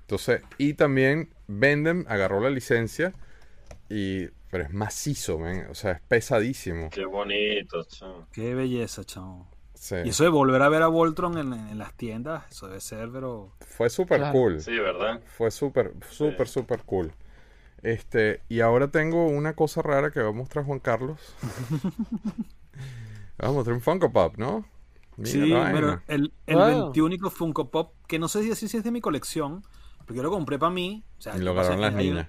Entonces, y también Vendem agarró la licencia y pero es macizo, o sea, es pesadísimo. Qué bonito, chamo. Qué belleza, chamo. Y eso de volver a ver a Voltron en, las tiendas, eso debe ser, pero... Fue súper cool. Sí, ¿verdad? Fue súper, súper, súper cool. Este, y ahora tengo una cosa rara que va a mostrar Juan Carlos. Vamos a mostrar un Funko Pop, ¿no? sí, pero el, el 21 Funko Pop, que no sé si es de mi colección, porque yo lo compré para mí. y lo agarraron las niñas.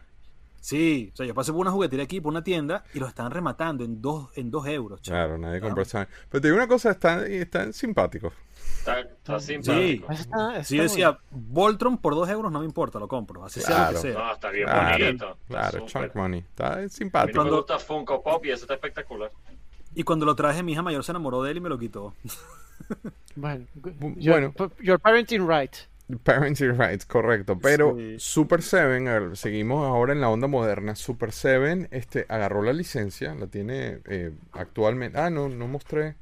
Sí, o sea, yo pasé por una juguetería aquí, por una tienda, y lo están rematando en dos, en dos euros. Claro, nadie compró esa. Pero te digo una cosa, están, están simpáticos. Está, simpático. Sí, sí decía, Voltron por dos euros no me importa, lo compro. Así sea lo que sea. No, está bien bonito. Claro, chunk money. Está simpático. Mí me gusta Funko Pop y eso está espectacular. Y cuando lo traje, mi hija mayor se enamoró de él y me lo quitó. bueno, bueno. Your parenting right. Parenting Rights, correcto. Pero Super 7, seguimos ahora en la onda moderna. Super 7 este, agarró la licencia, la tiene eh, actualmente. Ah, no, no mostré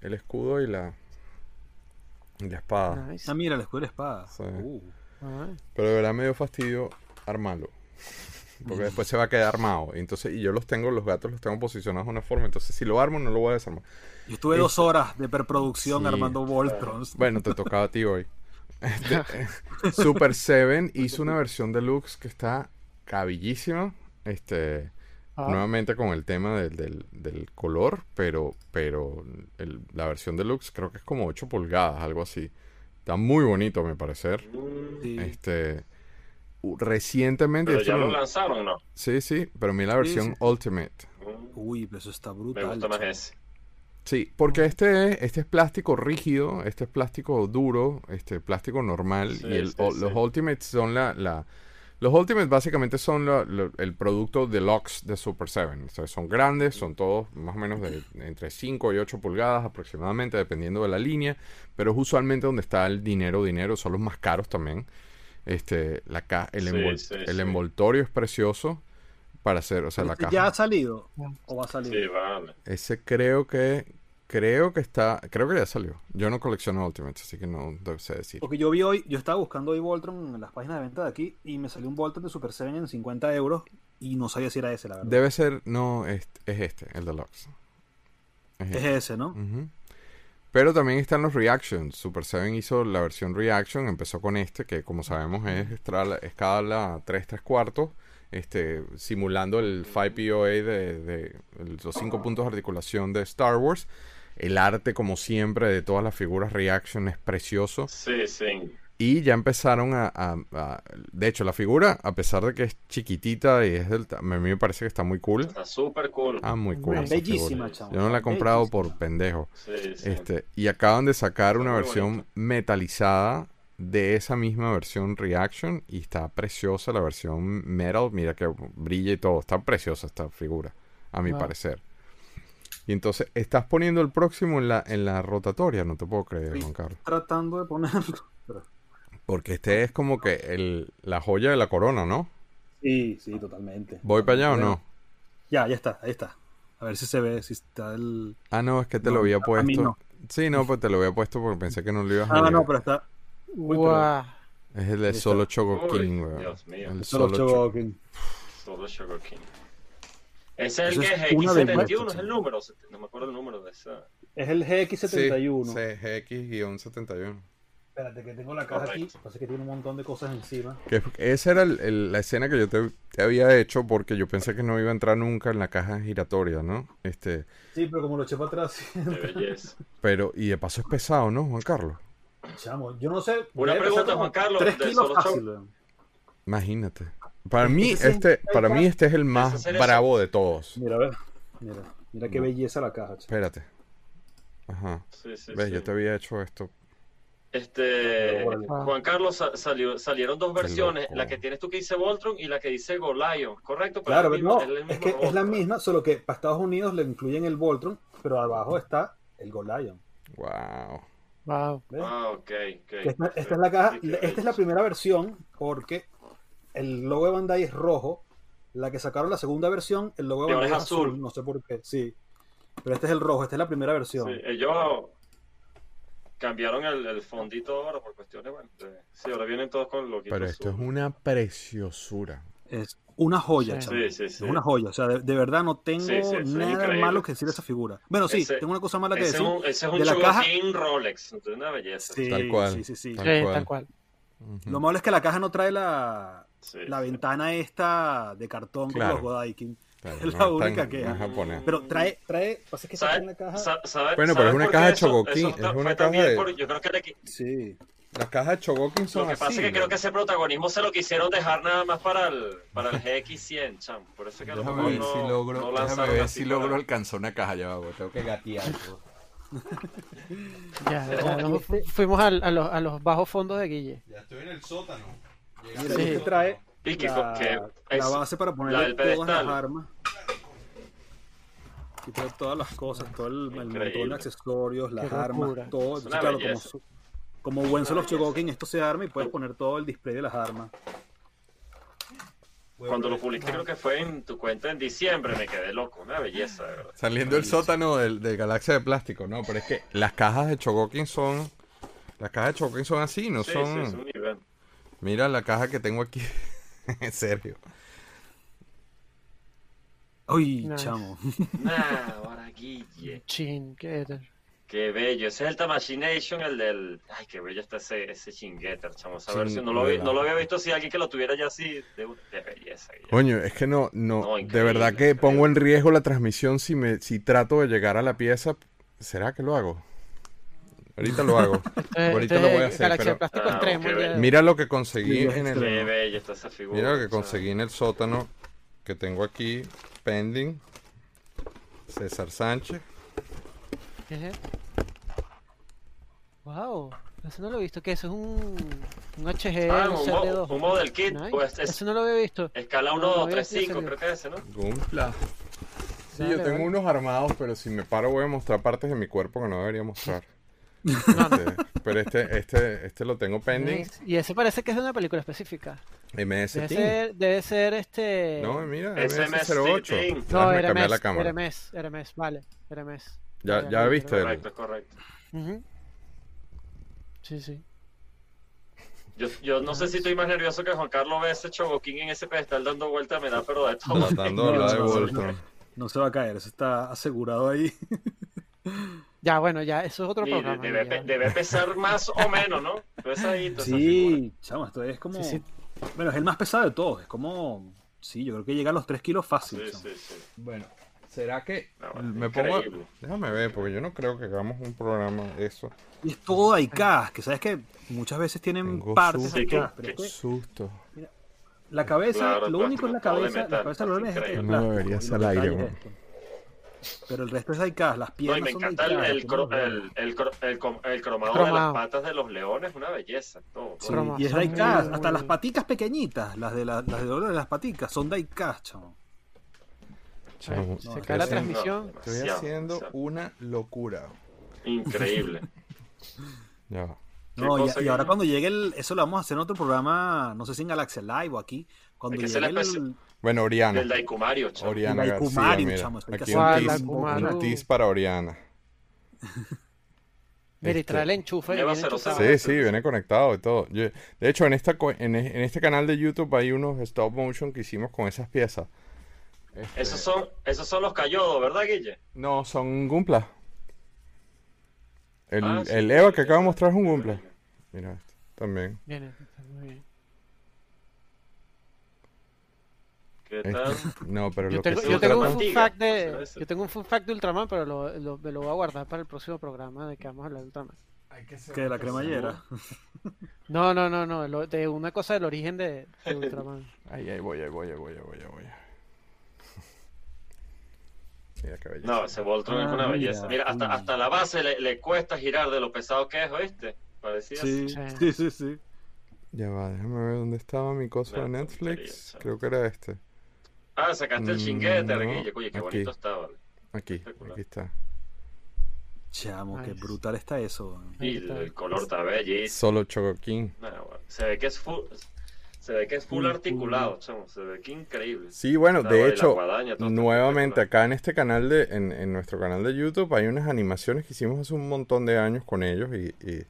el escudo y la, la espada. Ah, mira, el escudo y la espada. Uh. Pero de verdad me dio fastidio armarlo. Porque después se va a quedar armado. Entonces, y yo los tengo, los gatos los tengo posicionados de una forma. Entonces, si lo armo, no lo voy a desarmar. Yo estuve dos este, horas de preproducción armando Voltrons. Bueno, te tocaba a ti hoy. Este, Super 7 hizo una versión deluxe que está cabillísima. Este, ah. nuevamente con el tema del, del, color, pero, pero la versión deluxe creo que es como 8 pulgadas, algo así. Está muy bonito, a mi parecer. Este, recientemente. Pero ya lo lanzaron, ¿no? Sí, sí, pero mira la versión Ultimate. Uy, pero eso está brutal. Me gusta más ese. Sí, porque este, este es plástico rígido, este es plástico duro, este plástico normal y el, los Ultimates son la, la, Los Ultimates básicamente son el producto deluxe de Super 7. O son grandes, son todos más o menos de entre 5 y 8 pulgadas aproximadamente, dependiendo de la línea, pero es usualmente donde está el dinero, dinero, son los más caros también. Este, la el, el envoltorio es precioso para hacer, o sea, la caja. ¿Ya ha salido o va a salir? Sí, vale. Ese creo que creo que está, creo que ya salió. Yo no colecciono Ultimate, así que no sé decir. Porque yo vi hoy, yo estaba buscando hoy Voltron en las páginas de venta de aquí y me salió un Voltron de Super 7 en 50 euros y no sabía si era ese, la verdad. Debe ser, no, es, es este, el Deluxe. Es, este. ese, ¿no? Pero también están los Reactions. Super 7 hizo la versión Reaction, empezó con este, que como sabemos es escala 3 3 cuartos este, simulando el 5POA de, los cinco puntos de articulación de Star Wars. El arte, como siempre, de todas las figuras Reaction es precioso. Sí, sí. Y ya empezaron a, De hecho, la figura, a pesar de que es chiquitita y es del... A mí me parece que está muy cool. Está súper cool. Ah, muy cool. Bellísima, Yo no la he comprado por pendejo. Sí, sí. Este, y acaban de sacar una versión metalizada de esa misma versión Reaction y está preciosa la versión Metal. Mira que brilla y todo. Está preciosa esta figura, a mi parecer. Y entonces, estás poniendo el próximo en la, en la rotatoria, no te puedo creer, Juan Carlos. Tratando de ponerlo. Porque este es como que el, la joya de la corona, ¿no? Sí, sí, totalmente. ¿Voy para allá o no? Ya, ya está, ahí está. A ver si se ve, si está el... Ah, no, es que te lo había puesto. Sí, no, pues te lo había puesto porque pensé que no lo ibas a. Ah, no, pero está, es el de Solo Choco King, Dios mío. El Solo, Choco King. Solo Choco King. Ese es el que es X71, es el número. No me acuerdo el número de esa. Es el GX71. Sí, GX-71. Espérate, que tengo la caja aquí. Pasa que tiene un montón de cosas encima. Que, esa era la escena que yo te, había hecho porque yo pensé que no iba a entrar nunca en la caja giratoria, ¿no? Este... Sí, pero como lo eché para atrás. pero, y de paso es pesado, ¿no, Juan Carlos? Chamo, yo no sé. Una pregunta, Juan Carlos. 3 kilos fácil, Imagínate. Para mí, este, para mí este es el más bravo de todos. Mira, a ver. Mira, mira qué belleza la caja. Espérate. Ajá. Sí, sí, ¿Ves? Yo te había hecho esto. Este, Juan Carlos salió, salieron dos versiones, la que tienes tú que dice Voltron y la que dice Golion, ¿correcto? claro, no, es, que es la misma, solo que para Estados Unidos le incluyen el Voltron, pero abajo está el Golion. Wow. Wow. Ah, ok. Esta, es la caja, esta es la primera versión porque el logo de Bandai es rojo. La que sacaron la segunda versión, el logo de Bandai es azul. No sé por qué, sí. Pero este es el rojo, esta es la primera versión. Sí, ellos cambiaron el, fondito ahora por cuestiones, bueno, sí, ahora vienen todos con lo que Pero esto es una preciosura. Es una joya, sí. Sí, sí, Una joya. O sea, de, verdad no tengo nada malo que decir de esa figura. Bueno, sí, tengo una cosa mala que decir. ese es un de la caja... Rolex. Es una belleza. tal cual. Sí, sí, sí. Tal cual. Lo malo es que la caja no trae la, la ventana esta de cartón claro. con los Godaikin. es la única que Pero trae, trae, pasa que está en la caja. bueno, pero es una caja de Chogokin. Es una caja de. yo creo que le... Sí. Las cajas de Chogokin son Lo que pasa es que creo que ese protagonismo se lo quisieron dejar nada más para el, para el GX100, cham. Por eso es que déjame ver no, si logro, déjame ver si logro alcanzar una caja ya abajo. Tengo que gatear. ya, ya fuimos a, a, los, a los bajos fondos de Guille. Ya estoy en el sótano. Mira, sí. este trae y que, la, que la base para poner todas las armas. Y todas las cosas, todo el, el montón de accesorios, las armas, todo. Entonces, claro, como, como buen solo Chogokin, esto se arma y puedes poner todo el display de las armas. Cuando lo publiqué, creo que fue en tu cuenta en diciembre, me quedé loco, una belleza, de verdad. Saliendo el sótano del, Galaxia de Plástico, no, pero es que las cajas de Chogokin son. Las cajas de Chogokin son así, no son. Sí, nivel. Mira la caja que tengo aquí. en serio. Uy, chamo. Nah, ahora Guille. Qué bello, ese es el Tamachination, el del. Ay, qué bello está ese, ese chingueter, chamo. A ver si no lo, no lo había visto si alguien que lo tuviera ya así de, belleza. Coño, es que no, no, de verdad que pongo en riesgo la transmisión si me, si trato de llegar a la pieza. ¿Será que lo hago? Ahorita lo hago. Ahorita lo voy a hacer. Pero... Ah, mira lo que conseguí en el. Qué bella está esa figura. Mira lo que conseguí en el sótano que tengo aquí pending. César Sánchez. ¿Qué es? Wow, eso no lo he visto. ¿Qué es? ¿Es un, un HG? Ah, un, un, model kit. Pues eso no lo había visto. Escala 1, 2, 3, 5, creo que es ese, ¿no? Gumpla. Sí, yo tengo unos armados, pero si me paro voy a mostrar partes de mi cuerpo que no debería mostrar. Este, pero este, este, este lo tengo pending. Y ese parece que es de una película específica. MS debe ser, debe ser este. No, mira, MS08. No, Hermes, Hermes, Hermes, vale, Hermes. Ya, ya viste. Correcto, correcto. Sí, sí. Yo, yo no sé si estoy más nervioso que Juan Carlos ve ese Chogoquín en ese pedestal dando vuelta, me da pero de todo. Tratando de No se va a caer, eso está asegurado ahí. Ya, bueno, ya, eso es otro programa. Debe, pesar más o menos, ¿no? sí, chamo, esto es como... Bueno, es el más pesado de todos, es como... Sí, yo creo que llega a los 3 kilos fácil. Sí, sí, sí. Bueno, ¿será que me pongo... Déjame ver, porque yo no creo que hagamos un programa de eso. Y es todo ICAS, que sabes que muchas veces tienen partes susto, pero susto. la cabeza, lo único es la cabeza, la cabeza lo es este No debería ser al aire, pero el resto es Diecast, las piernas. No, y me encanta el, el, el, el, cromado de las patas de los leones, una belleza. Todo, y es Diecast, hasta las paticas pequeñitas, las de, las de de las paticas, son Diecast, chamo. Se cae la transmisión. Estoy haciendo una locura. Increíble. ya. No, y, ahora cuando llegue el. Eso lo vamos a hacer en otro programa, no sé si en Galaxia Live o aquí. Cuando llegue el, bueno, Oriana. El Daikumario, chamo. Oriana el Daikumario, García, chamo. Aquí un tis, para Oriana. Mira, y trae el enchufe. Sí, sí, viene conectado y todo. de hecho, en, esta, en, este canal de YouTube hay unos stop motion que hicimos con esas piezas. Este... Esos, son, esos son los Cayodos, ¿verdad, Guille? No, son Gumpla. El, ah, el Eva que acabo de mostrar es un Gumpla. Mira, este, también. Viene, muy bien. No, pero yo tengo, yo tengo un fun fact de yo tengo un fun fact de Ultraman, pero lo, me lo voy a guardar para el próximo programa de que vamos a hablar de Ultraman. que de la cremallera. No, no, no, no, de una cosa del origen de, Ultraman. Ahí, ahí voy, ahí voy, ahí voy, ahí voy, ahí voy. Mira qué belleza. No, ese Voltron es una ah, belleza. Mira, hasta, hasta la base le, le, cuesta girar de lo pesado que es, ¿oíste? Parecía sí, sí, sí, sí. Ya va, déjame ver dónde estaba mi cosa de Netflix. Creo que era este. Ah, sacaste el chinguete, mm, Oye, qué bonito estaba. Aquí, aquí está. Chamo, qué brutal está eso. Y el, color está bellísimo. Solo Chocoquín. Se ve que es full, se ve que es full articulado, chamo. Se ve que increíble. Sí, bueno, de hecho, nuevamente acá en este canal de, en, en, nuestro canal de YouTube hay unas animaciones que hicimos hace un montón de años con ellos y, y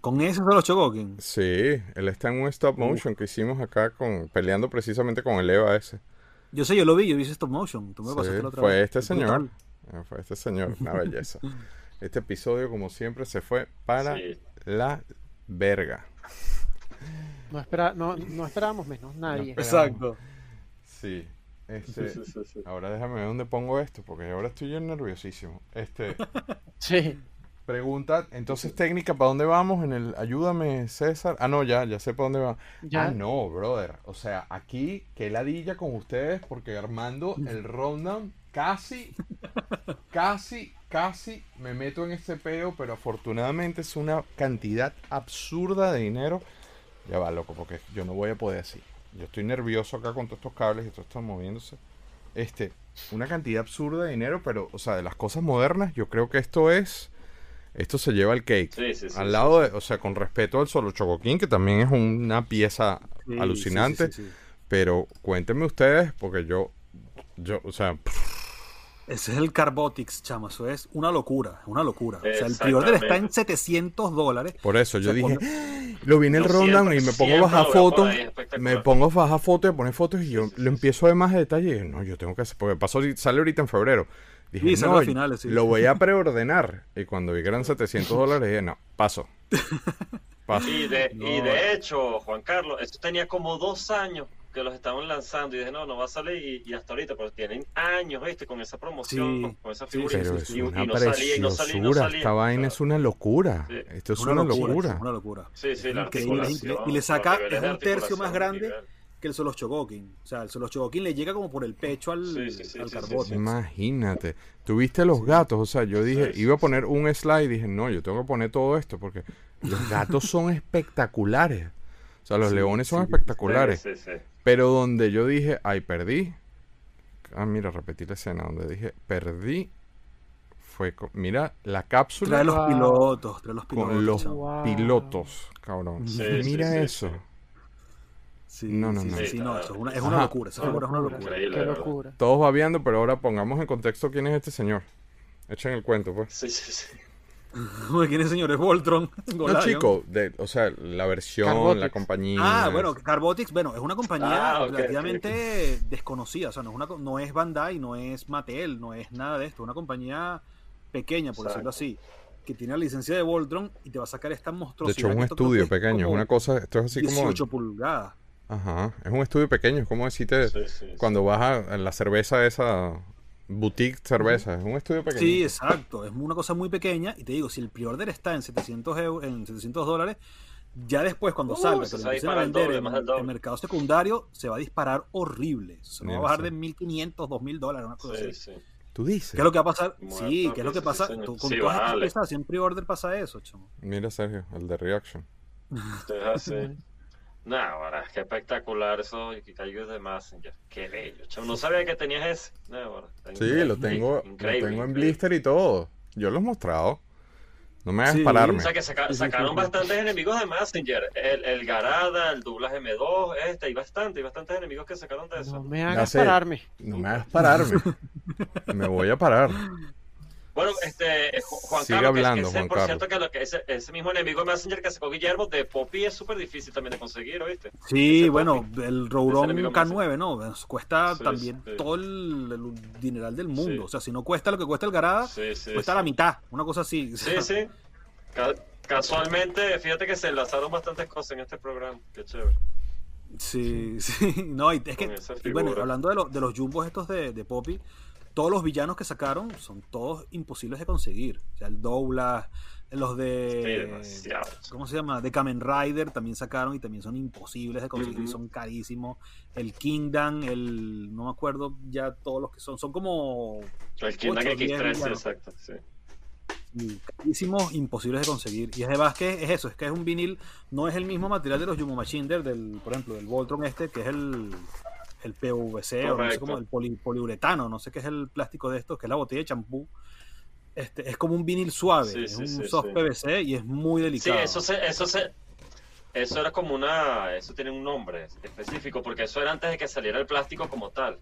¿Con esos de los Chogokin? Sí, él está en un stop motion que hicimos acá con peleando precisamente con el Eva ese. Yo sé, yo lo vi, yo vi ese stop motion. Tú me sí, fue este señor. Ah, fue este señor, una belleza. este episodio, como siempre, se fue para la verga. No, espera, no, no esperábamos menos, nadie. Exacto. Sí. Este, ahora déjame ver dónde pongo esto, porque ahora estoy yo nerviosísimo. Este. sí. Pregunta, entonces técnica, ¿para dónde vamos? En el ayúdame, César. Ah, no, ya, ya sé para dónde va. Ah, no, brother. O sea, aquí, qué ladilla con ustedes, porque armando el rundown, casi, casi, casi me meto en este peo, pero afortunadamente es una cantidad absurda de dinero. Ya va, loco, porque yo no voy a poder así. Yo estoy nervioso acá con todos estos cables y todo esto moviéndose. Este, una cantidad absurda de dinero, pero, o sea, de las cosas modernas, yo creo que esto es esto se lleva el cake. al lado de, o sea, con respeto al solo Chocoquín, que también es una pieza alucinante. Pero cuéntenme ustedes, porque yo, yo, o sea. Ese es el Carbotix, chamo. Eso es una locura, una locura. O sea, el pre está en 700 dólares. Por eso yo dije, lo vi en el rundown y me pongo a bajar fotos. Me pongo a bajar fotos y a poner fotos y yo le empiezo a ver más detalle. no, yo tengo que hacer, porque pasó, sale ahorita en febrero. Dije, no, finales, lo voy a preordenar. Y cuando vi que eran 700 dólares, dije, no, paso. paso. Y, de, y de hecho, Juan Carlos, esto tenía como dos años que los estaban lanzando y dije, no, no va a salir y, hasta ahorita, pero tienen años, ¿viste? Con esa promoción, con esa figura. Pero es y, una y no salía, y no salía, no salía, Esta vaina es una locura. Esto es una, locura. una locura. Sí, sí, la y, le saca, es un tercio más grande que el Solo Chogokin. O sea, el Solo Chogokin le llega como por el pecho al, sí, Imagínate. Tuviste los gatos. O sea, yo dije, iba a poner un slide y dije, no, yo tengo que poner todo esto porque los gatos son espectaculares. O sea, los leones son espectaculares. Pero donde yo dije, ay, perdí. Ah, mira, repetí la escena donde dije, perdí. Fue, mira, la cápsula. Trae los pilotos, trae los pilotos. Con los pilotos, cabrón. mira eso. no, no, no. Sí, no, eso es una, es una locura. Eso es una locura. Qué locura. Todos va viendo, pero ahora pongamos en contexto quién es este señor. Echen el cuento, pues. Sí, sí, sí. ¿Quién es el señor? Es Voltron. No, chico, de, o sea, la versión, la compañía. Ah, bueno, Carbotix, bueno, es una compañía ah, relativamente desconocida. O sea, no es, una, no es Bandai, no es Mattel, no es nada de esto. Es una compañía pequeña, por decirlo así, que tiene la licencia de Voltron y te va a sacar esta monstruosidad. De hecho, es un estudio pequeño, es una cosa, esto es así 18 pulgadas. Ajá, es un estudio pequeño, es como decirte cuando vas a, la cerveza esa boutique cerveza, es un estudio pequeño. Sí, exacto, es una cosa muy pequeña y te digo, si el pre-order está en 700 en 700 dólares, ya después cuando uh, salga, que lo a vender en el mercado secundario, se va a disparar horrible. Se va a bajar de 1500, 2000 dólares, una cosa así. ¿Tú dices? ¿Qué es lo que va a pasar? sí, ¿qué es lo que pasa? con todas estas piezas, en pre-order pasa eso, chamo. Mira, Sergio, el de Reaction. No, ahora, qué espectacular eso que cayó de Messenger. Qué bello. No sabía que tenías ese. No, sí, lo tengo, lo tengo en blister y todo. Yo lo he mostrado. No me hagas pararme. O sea que sacaron bastantes enemigos de Messenger. El, el, Garada, el Douglas M2, este, hay bastante, hay bastantes enemigos que sacaron de eso. No me hagas pararme. No me hagas pararme. me voy a parar. Bueno, este, Juan Sigue Carlos, hablando, que, ese, por cierto, que, lo que ese, ese, mismo enemigo de Messenger que sacó Guillermo de Poppy es súper difícil también de conseguir, ¿oíste? Sí, bueno, el Rouron K9, ¿no? Cuesta también todo el, dineral del mundo. O sea, si no cuesta lo que cuesta el Garada, cuesta la mitad, una cosa así. Sí, sí. casualmente, fíjate que se enlazaron bastantes cosas en este programa. Qué chévere. Sí, sí. No, es que, bueno, hablando de, de los jumbos estos de, de Poppy, todos los villanos que sacaron son todos imposibles de conseguir. O sea, el Douglas, los de. ¿Cómo se llama? De Kamen Rider también sacaron y también son imposibles de conseguir, son carísimos. El Kingdom, el. No me acuerdo ya todos los que son. Son como. El Kingdom X3, exacto, sí. carísimos, imposibles de conseguir. Y además que es eso, es que es un vinil, no es el mismo material de los Yumo Machine del, por ejemplo, del Voltron este, que es el el PVC o no sé cómo, el poliuretano, no sé qué es el plástico de esto, que es la botella de champú. Este, es como un vinil suave, es un soft PVC y es muy delicado. Sí, eso se, eso se, eso era como una, eso tiene un nombre específico, porque eso era antes de que saliera el plástico como tal,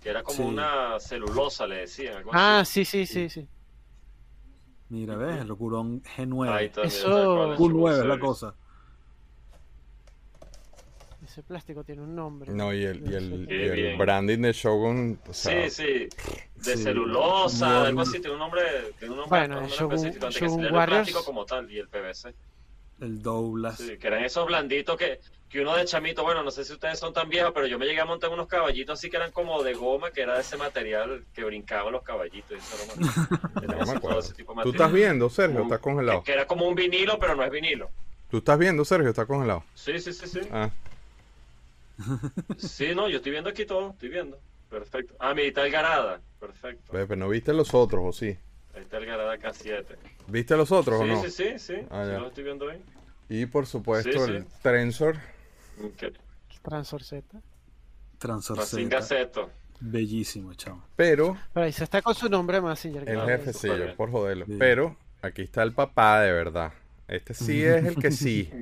que era como una celulosa, le decían. ah, sí, sí, sí, sí. Mira, ves, el Locurón G9. Eso, Q9 es la cosa. Ese plástico tiene un nombre. No, y el, y el, branding de Shogun. sí, sí. De celulosa, algo así, tiene un nombre. Tiene un nombre, bueno, un Shogun, específico. Antes Shogun que el plástico como tal y el PVC. El Douglas. Sí, que eran esos blanditos que, que uno de chamito, bueno, no sé si ustedes son tan viejos, pero yo me llegué a montar unos caballitos así que eran como de goma, que era de ese material que brincaban los caballitos. Eso no ese tipo de ¿Tú estás viendo, Sergio? Estás congelado. Que, que, era como un vinilo, pero no es vinilo. ¿Tú estás viendo, Sergio? Está congelado. Sí, sí, sí, sí. Ah. Sí, no, yo estoy viendo aquí todo, estoy viendo. Perfecto. Ah, mira, está el Garada. Perfecto. Pero no viste los otros, ¿o sí? Ahí está el Garada K7. ¿Viste los otros o no? Sí, sí, sí. Ah, sí, lo estoy viendo ahí. Y por supuesto el Trensor. ¿Qué? Transor Z. Transor Z. Bellísimo, chavo. Pero. Pero ahí se está con su nombre más El jefe, sí, por joderlo. Pero aquí está el papá de verdad. Este sí es el que sí.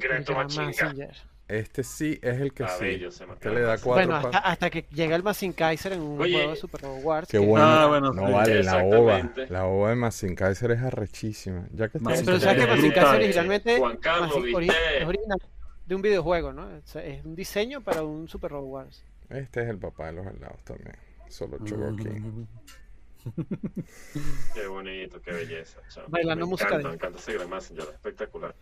Este sí es el que sí. Que le da cuatro bueno, hasta, que llega el Massin Kaiser en un juego de Super Wars. Qué bueno. Ah, bueno no vale, la ova. La ova de Massin Kaiser es arrechísima. Ya que está Pero sabes que Massin Kaiser originalmente es original de un videojuego, ¿no? Es un diseño para un Super Robot Wars. Este es el papá de los helados también. Solo Chogoki. qué bonito, qué belleza. Bailando música de... Me encanta ese Gran Messenger, espectacular.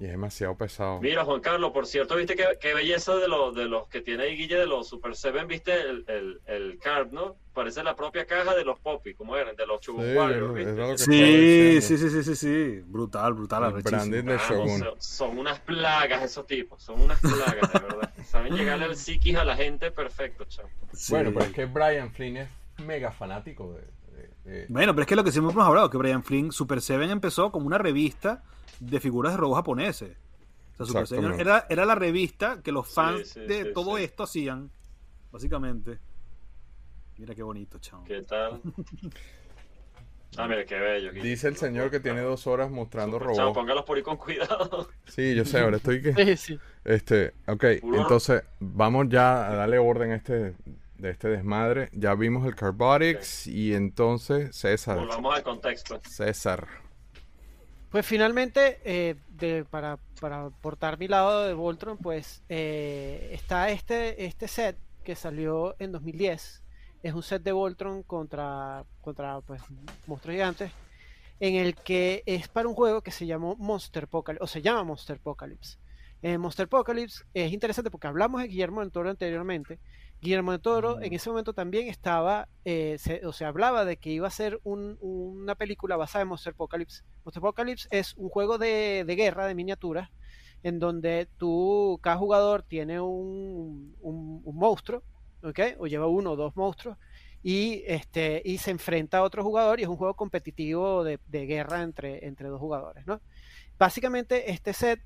Y es demasiado pesado. Mira, Juan Carlos, por cierto, viste qué, belleza de, los de los que tiene ahí Guille de los Super Seven, viste el, el, el card, ¿no? Parece la propia caja de los Poppy, como eran, de los Chubu sí, sí, sí, sí, sí, sí, brutal, brutal. El branding de Shogun. son, unas plagas esos tipos, son unas plagas, de verdad. Saben llegarle al psiquis a la gente perfecto, chamo. Bueno, pero es que Brian Flynn es mega fanático de, Bueno, pero es que lo que siempre hemos hablado, que Brian Flynn, Super Seven empezó como una revista de figuras de robots japoneses. O sea, Super Seven era, era la revista que los fans de todo esto hacían, básicamente. Mira qué bonito, chamo. ¿Qué tal? Ah, mira, qué bello. Dice el señor que tiene dos horas mostrando robots. Chamo, póngalos por ahí con cuidado. Sí, yo sé, ahora estoy que... Sí, sí. Este, ok, entonces vamos ya a darle orden a este, de este desmadre. Ya vimos el Carbotics y entonces César. Volvamos al contexto. César. Pues finalmente, eh, de, para, para portar mi lado de Voltron, pues eh, está este, este set que salió en 2010 es un set de Voltron contra, contra pues, monstruos gigantes, en el que es para un juego que se llamó Monster Apocalypse, o se llama Monster Apocalypse. Eh, Monster Apocalypse es interesante porque hablamos de Guillermo del Toro anteriormente. Guillermo del Toro en ese momento también estaba, eh, o se hablaba de que iba a ser una película basada en Monster Apocalypse. Monster Apocalypse es un juego de, guerra, de miniaturas, en donde tú, cada jugador tiene un, un monstruo o lleva uno o dos monstruos y, este, y se enfrenta a otro jugador y es un juego competitivo de, guerra entre, entre dos jugadores, ¿no? Básicamente este set,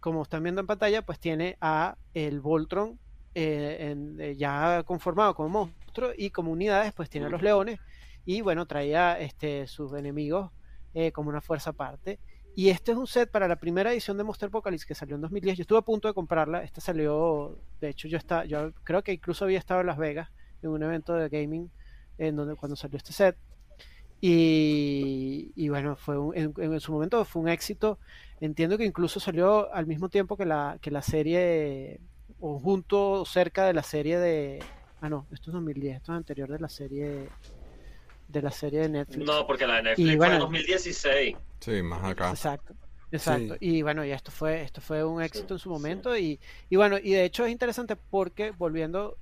como están viendo en pantalla, pues tiene a el Voltron eh, eh, ya conformado como monstruo y como unidades pues tiene a los leones y bueno, traía este, sus enemigos eh, como una fuerza aparte. Y este es un set para la primera edición de Monster Apocalypse que salió en 2010. Yo estuve a punto de comprarla. Esta salió, de hecho, yo está, yo creo que incluso había estado en Las Vegas en un evento de gaming en donde cuando salió este set. Y, bueno, fue en, su momento fue un éxito. Entiendo que incluso salió al mismo tiempo que la, que la serie, o junto cerca de la serie de. Ah, no, esto es 2010, esto es anterior de la serie de la serie de Netflix. No, porque la de Netflix fue en 2016. Sí, más acá. Exacto. Exacto. Y bueno, y esto fue, esto fue un éxito en su momento. Y, y bueno, y de hecho es interesante porque volviendo,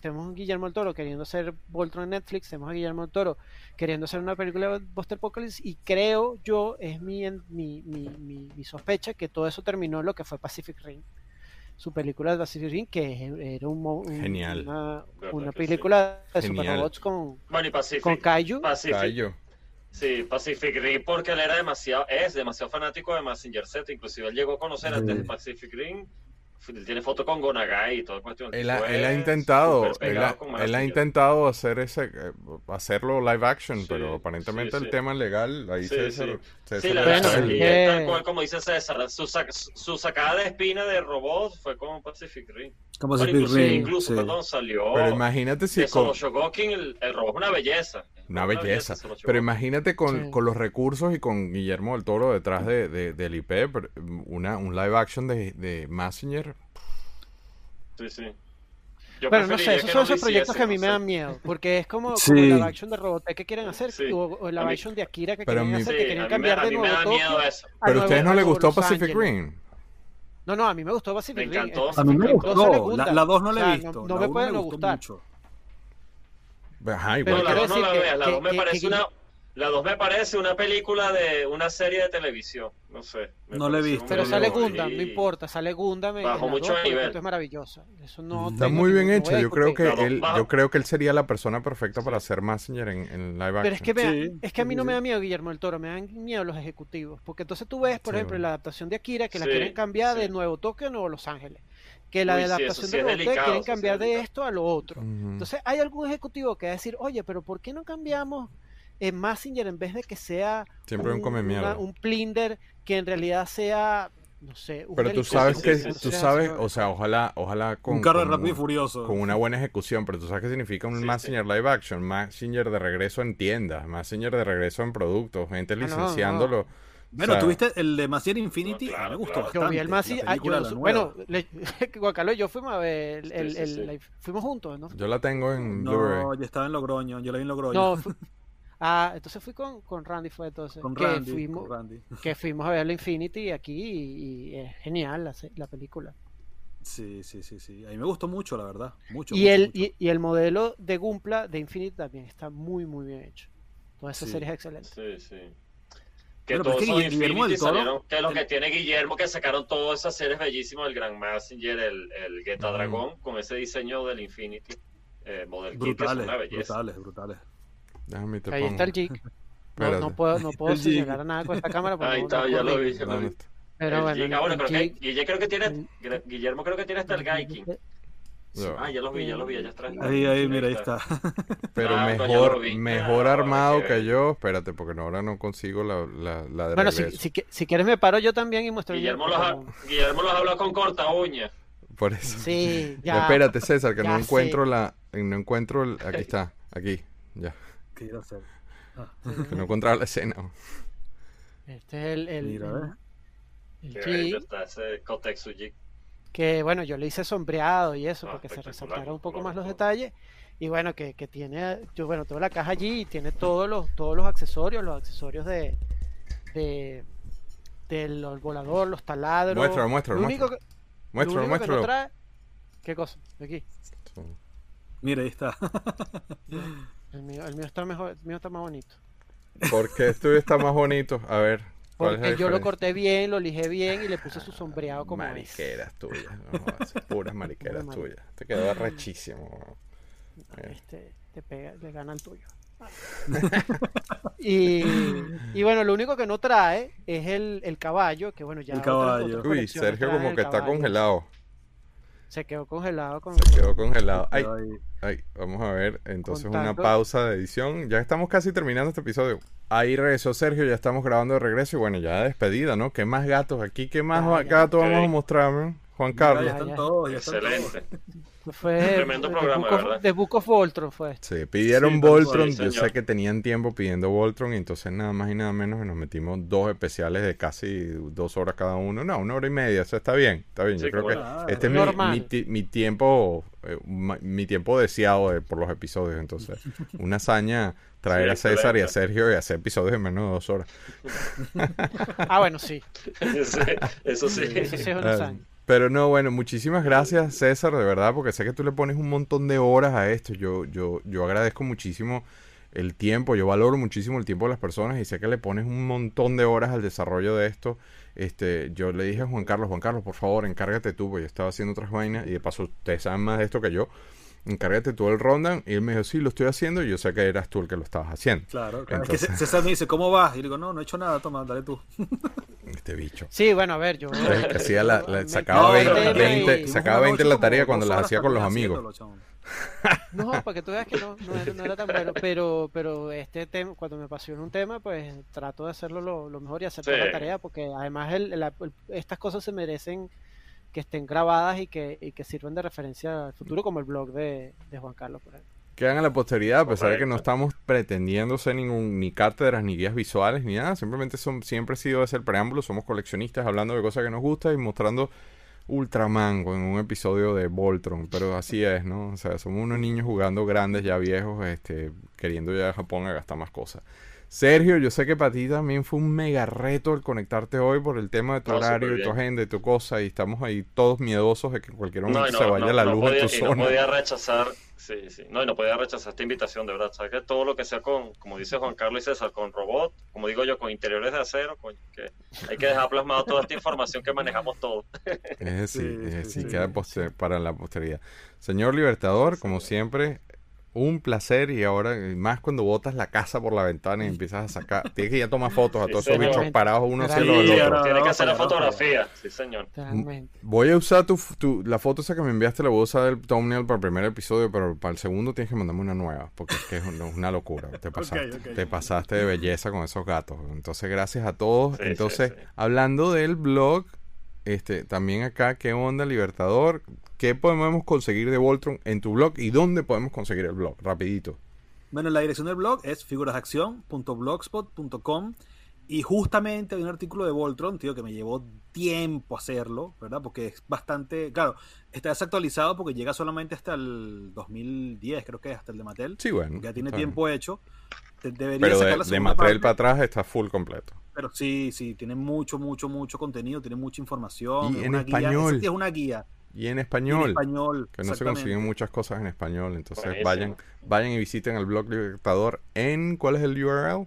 tenemos a Guillermo del Toro queriendo hacer Voltron en Netflix, tenemos a Guillermo del Toro queriendo hacer una película de Buster Apocalypse, y creo yo, es mi, mi, mi, mi, sospecha, que todo eso terminó en lo que fue Pacific Rim su película de Pacific Rim, que era un, Genial. una, película de superrobots con, con Kaiju. Pacific. Sí, Pacific Rim, porque él era demasiado, es demasiado fanático de Massinger Z, inclusive él llegó a conocer antes de Pacific Rim tiene foto con Gonagai y todo cuestión. Él, ha, él ha intentado, él, ha, intentado hacer ese, eh, hacerlo live action, pero aparentemente el tema legal ahí se, sí, sí, la tal cual como dice César, su, su, sacada de espina de robot fue como Pacific Rim. Como Pacific Rim, incluso, perdón, salió. Pero imagínate si con... el, el robot es una belleza. Una, belleza. Pero imagínate con, con, los recursos y con Guillermo del Toro detrás de, de del IP, una, un live action de, de Messenger. Sí, sí. bueno, no sé, esos son esos proyectos que a mí me dan miedo, porque es como, sí. como la action de Robotech que quieren hacer, o, la action de Akira que quieren hacer, que quieren cambiar de nuevo todo. Pero a ustedes no les gustó Pacific Rim. No, no, a mí me gustó Pacific Rim. A mí me gustó, la 2 no la he visto. No, me puede no gustar. Ajá, igual. la 2 no la veas, la 2 me parece una la 2 me parece una película de una serie de televisión, no sé. No la he visto. Pero sale Gundam, no importa, sale Gundam. Bajo mucho nivel. es maravilloso. Eso no Está muy bien hecho. Yo creo que él, yo creo que él sería la persona perfecta para hacer Messenger en, en live action. Pero es que, es que a mí no me da miedo Guillermo del Toro, me dan miedo los ejecutivos. Porque entonces tú ves, por ejemplo, la adaptación de Akira que la quieren cambiar de Nuevo Tokio a Nuevo Los Ángeles que la adaptación de Robotech quieren cambiar de esto a lo otro. Entonces hay algún ejecutivo que va a decir, oye, pero ¿por qué no cambiamos en Massinger en vez de que sea Siempre un, come un Plinder que en realidad sea no sé pero tú sabes que tú sabes o sea ojalá ojalá con un carro rápido y furioso. con una buena ejecución pero tú sabes qué significa un sí, live action Massinger de regreso en tiendas Massinger de regreso en productos gente ah, licenciándolo Bueno, tuviste el de Massinger Infinity, me gustó bastante. Yo vi el Massinger, ah, bueno, Guacalo y yo fuimos a ver, el, el, fuimos juntos, ¿no? Yo la tengo en No, yo estaba en Logroño, yo la vi en Logroño. No, Ah, entonces fui con, con Randy, fue entonces. Con que Randy, fuimos, Randy. Que fuimos a ver la Infinity aquí y, es genial la, la, película. Sí, sí, sí, sí. A mí me gustó mucho, la verdad. Mucho. Y, el, Y, el modelo de Gumpla de Infinity también está muy, muy bien hecho. Toda esa serie es excelente. Sí, sí. Que todos son Infinity salieron, que lo que tiene Guillermo, que sacaron todas esas series bellísimas, el Grand Messenger, el, el Geta Dragón, con ese diseño del Infinity. Eh, model brutales, brutales, brutales. Déjame te Ahí está el jig. No, no, puedo, no puedo señalar nada con esta cámara. Ahí está, ya lo vi. Ya lo vi. Pero bueno, ah, creo que Guillermo creo que tiene, Guillermo creo que tiene hasta el Ah, ya los vi, ya los vi, allá atrás. Ahí, ahí, mira, ahí está. Pero ah, mejor, mejor ah, armado que yo. Espérate, porque ahora no consigo la, la, la de Bueno, si, si, si, quieres me paro yo también y muestro Guillermo, los, ha, Guillermo los habla con corta uña. Por eso. Sí, ya. Espérate, César, que no encuentro la... No encuentro el... Aquí está, aquí, ya. ¿Qué iba a hacer? Que no encontraba la escena. Este es el... el Mira, el, el está ese que bueno, yo le hice sombreado y eso, ah, porque se resaltaron un poco más los detalles. Y bueno, que, que, tiene, yo bueno, toda la caja allí y tiene todos los, todos los accesorios, los accesorios de, de del volador, los taladros. Muéstralo, muéstralo. Lo único que, muéstralo, lo único trae, ¿Qué cosa? Aquí. Mira, ahí está. el, mío, el mío está mejor, el mío está más bonito. ¿Por qué este está más bonito? A ver. Porque yo lo corté bien, lo lijé bien y le puse su sombreado como Mariqueras tuyas, no, puras mariqueras tuyas. Te quedó rechísimo. Este, te pega, le gana el tuyo. y, y, bueno, lo único que no trae es el, el caballo, que bueno, ya... El caballo. Uy, Sergio como que está congelado. Se quedó congelado. Con Se quedó congelado. Ay, ay, vamos a ver. Entonces una pausa de edición. Ya estamos casi terminando este episodio. Ahí regresó Sergio, ya estamos grabando de regreso y bueno, ya despedida, ¿no? ¿Qué más gatos aquí? ¿Qué más gatos vamos a mostrar, Juan Carlos? Ya, están todos, ya están Excelente. Fue Tremendo programa, ¿verdad? De Book of Voltron fue. Sí, pidieron Voltron. yo sé que tenían tiempo pidiendo Voltron y entonces nada más y nada menos que nos metimos dos especiales de casi dos horas cada uno. No, una hora y media. Eso está bien, está bien. yo creo que este es mi, mi, tiempo eh, mi tiempo deseado por los episodios. Entonces, una hazaña traer a César y a Sergio y hacer episodios en menos de dos horas. ah, bueno, sí. Eso sí. Eso sí es una hazaña. Pero no, bueno, muchísimas gracias César, de verdad, porque sé que tú le pones un montón de horas a esto. Yo, yo, yo agradezco muchísimo el tiempo, yo valoro muchísimo el tiempo de las personas y sé que le pones un montón de horas al desarrollo de esto. Este, yo le dije a Juan Carlos, Juan Carlos, por favor, encárgate tú, porque yo estaba haciendo otras vainas y de paso ustedes saben más de esto que yo encárgate tú el rundown. Y él me dijo, sí, lo estoy haciendo. Y yo sé que eras tú el que lo estabas haciendo. Claro, claro. Es que César me dice, ¿cómo vas? Y digo, no, no he hecho nada, toma, dale tú. Este bicho. Sí, bueno, a ver, yo. hacía la, sacaba 20, sacaba 20 en la tarea cuando las hacía con los amigos. No, para que tú veas que no, no, era, tan bueno, pero, pero este tema, cuando me apasiona un tema, pues trato de hacerlo lo, mejor y hacer toda la tarea, porque además el, estas cosas se merecen que estén grabadas y que, y que sirvan de referencia al futuro, como el blog de, de Juan Carlos. Por Quedan a la posteridad, a pesar de que no estamos pretendiendo ser ningún, ni cátedras, ni guías visuales, ni nada. Simplemente son, siempre ha sido ese el preámbulo. Somos coleccionistas hablando de cosas que nos gustan y mostrando Ultraman en un episodio de Voltron. Pero así es, ¿no? O sea, somos unos niños jugando grandes, ya viejos, este, queriendo ir a Japón a gastar más cosas. Sergio, yo sé que para ti también fue un mega reto el conectarte hoy por el tema de tu horario y tu agenda y tu cosa, y estamos ahí todos miedosos de que en cualquier momento se vaya la luz en tu zona. No podía rechazar, sí, sí, no, y no podía rechazar esta invitación, de verdad. Sabes que todo lo que sea con, como dice Juan Carlos y César, con robot, como digo yo, con interiores de acero, que hay que dejar plasmado toda esta información que manejamos todos. Es sí, sí, queda para la posteridad. Señor Libertador, como siempre, un placer y ahora más cuando botas la casa por la ventana y empiezas a sacar, tienes que ya tomar fotos a todos esos bichos parados uno hacia el otro. Tienes que hacer la fotografía, sí señor. Voy a usar tu, la foto esa que me enviaste, la voy a usar del thumbnail para el primer episodio, pero para el segundo tienes que mandarme una nueva, porque es que es una, locura. Te pasaste, te pasaste de belleza con esos gatos. Entonces, gracias a todos. Entonces, hablando del blog, este, también acá, ¿qué onda, Libertador? ¿Qué podemos conseguir de Voltron en tu blog y dónde podemos conseguir el blog? Rapidito. Bueno, la dirección del blog es figurasacción.blogspot.com y justamente hay un artículo de Voltron, tío, que me llevó tiempo hacerlo, ¿verdad? Porque es bastante, claro, está desactualizado porque llega solamente hasta el 2010, creo que es, hasta el de Mattel. Sí, bueno. Ya tiene tiempo hecho. Debería Pero de, de Mattel para atrás está full completo. Pero sí, sí, tiene mucho, mucho, mucho contenido, tiene mucha información. Y en español. es una guía. Y en español. español que no se consiguen muchas cosas en español. Entonces vayan, vayan y visiten el blog Libertador en. ¿Cuál es el URL?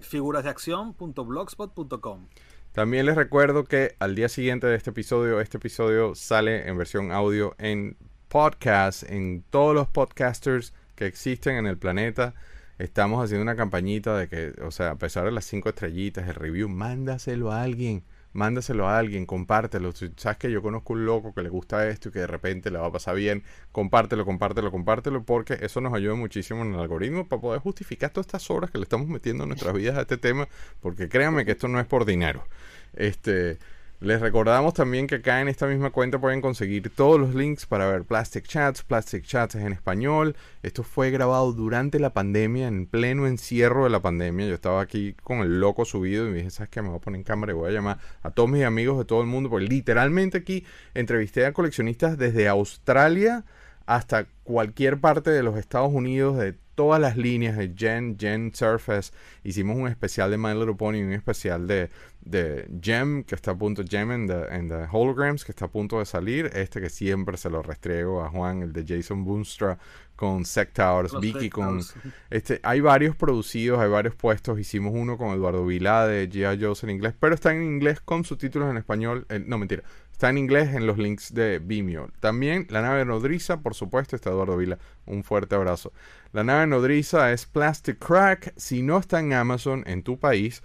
figurasdeacción.blogspot.com. También les recuerdo que al día siguiente de este episodio, este episodio sale en versión audio en podcast, en todos los podcasters que existen en el planeta. Estamos haciendo una campañita de que, o sea, a pesar de las cinco estrellitas, el review, mándaselo a alguien mándaselo a alguien, compártelo. Si sabes que yo conozco un loco que le gusta esto y que de repente le va a pasar bien, compártelo, compártelo, compártelo, porque eso nos ayuda muchísimo en el algoritmo para poder justificar todas estas horas que le estamos metiendo en nuestras vidas a este tema, porque créanme que esto no es por dinero. Este, les recordamos también que acá en esta misma cuenta pueden conseguir todos los links para ver Plastic Chats. Plastic Chats en español. Esto fue grabado durante la pandemia, en pleno encierro de la pandemia. Yo estaba aquí con el loco subido y me dije, ¿sabes qué? Me voy a poner en cámara y voy a llamar a todos mis amigos de todo el mundo. Porque literalmente aquí entrevisté a coleccionistas desde Australia hasta cualquier parte de los Estados Unidos, de todas las líneas de Gen, Gen Surface. Hicimos un especial de My Little Pony, un especial de, de Gem, que está a punto, Gem en the, Holograms, que está a punto de salir. Este que siempre se lo restriego a Juan, el de Jason Boonstra con Sectors, Vicky con... Este, hay varios producidos, hay varios puestos. Hicimos uno con Eduardo Vilá de G.I. Joe en inglés, pero está en inglés con subtítulos en español. Eh, no, mentira. Está en inglés en los links de Vimeo. También la nave nodriza, por supuesto, está Eduardo Vila. Un fuerte abrazo. La nave nodriza es Plastic Crack. Si no está en Amazon en tu país,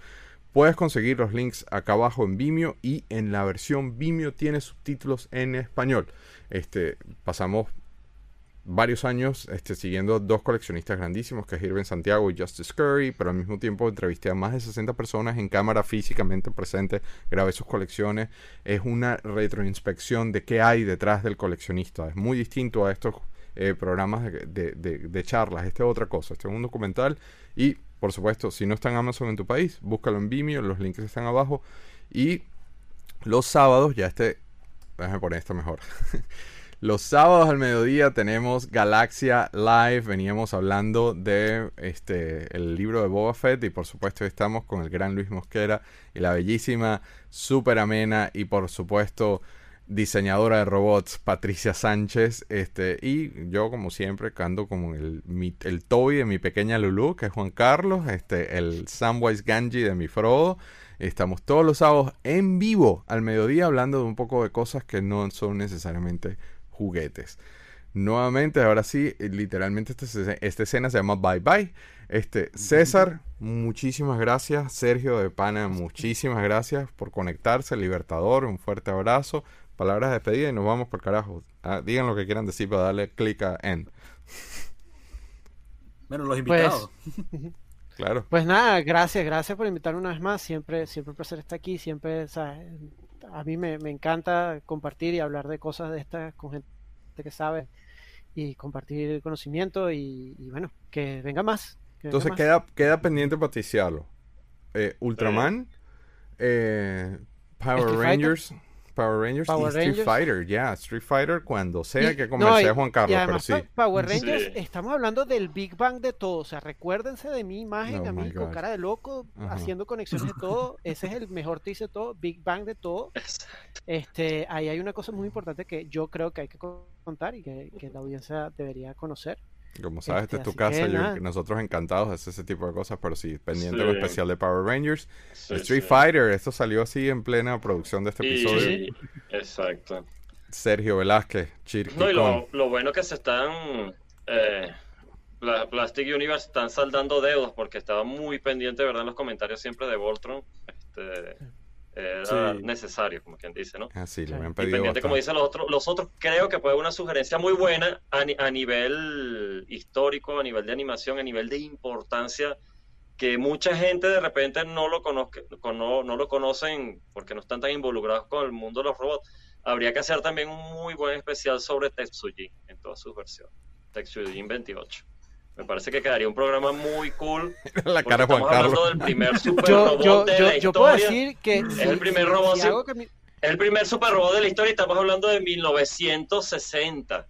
puedes conseguir los links acá abajo en Vimeo y en la versión Vimeo tiene subtítulos en español. Este, pasamos varios años este, siguiendo dos coleccionistas grandísimos, que es Irving Santiago y Justice Curry, pero al mismo tiempo entrevisté a más de 60 personas en cámara físicamente presente, grabé sus colecciones. Es una retroinspección de qué hay detrás del coleccionista. Es muy distinto a estos eh, programas de, de, charlas. Este es otra cosa, este es un documental y, por supuesto, si no está en Amazon en tu país, búscalo en Vimeo, los links están abajo. Y los sábados, ya este, déjame poner esto mejor. Los sábados al mediodía tenemos Galaxia Live. Veníamos hablando de este el libro de Boba Fett y por supuesto estamos con el gran Luis Mosquera y la bellísima, súper amena y por supuesto diseñadora de robots Patricia Sánchez. Este, y yo, como siempre, canto como el, el Toby de mi pequeña Lulu, que es Juan Carlos, este, el Samwise Ganji de mi Frodo. Estamos todos los sábados en vivo al mediodía hablando de un poco de cosas que no son necesariamente juguetes. Nuevamente, ahora sí, literalmente esta escena se llama Bye Bye. Este, César, muchísimas gracias. Sergio de Pana, muchísimas gracias por conectarse. Libertador, un fuerte abrazo. Palabras de despedida y nos vamos por carajo. Ah, digan lo que quieran decir para darle clic a end. Bueno, los invitados. Pues, claro. Pues nada, gracias, gracias por invitarme una vez más. Siempre, siempre un placer estar aquí. Siempre, a mí me, encanta compartir y hablar de cosas de estas con gente que sabe y compartir conocimiento y, bueno, que venga más. Entonces Queda, queda pendiente paticiarlo. Eh, Ultraman, eh, Power Rangers. Power Rangers y Street Fighter, ya, Street Fighter cuando sea que converse Juan Carlos, pero sí. Power Rangers, estamos hablando del Big Bang de todo, o sea, recuérdense de mi imagen, oh a mí con cara de loco, haciendo conexiones de todo, ese es el mejor te dice todo, Big Bang de todo. Este, ahí hay una cosa muy importante que yo creo que hay que contar y que, que la audiencia debería conocer. Como sabes, esta es tu casa. nosotros encantados de hacer ese tipo de cosas, pero sí, pendiente de lo especial de Power Rangers. Street Fighter, esto salió así en plena producción de este episodio. Exacto. Sergio Velázquez, Chirky. No, y lo, lo, bueno que se están. Eh, Plastic Universe están saldando deudas porque estaba muy pendiente, ¿verdad? En los comentarios siempre de Voltron. Este, era necesario, como quien dice, ¿no? Ah, sí, le pedido. Independiente, como dicen los otros, los otros creo que puede una sugerencia muy buena a, a, nivel histórico, a nivel de animación, a nivel de importancia, que mucha gente de repente no lo conozca, no, no lo conocen porque no están tan involucrados con el mundo de los robots. Habría que hacer también un muy buen especial sobre Tetsujin en todas sus versiones. Tetsujin 28. Me parece que quedaría un programa muy cool. la cara Juan Carlos. del primer super robot yo, de la yo puedo decir que es el primer robot. El primer super robot de la historia. Estamos hablando de 1960.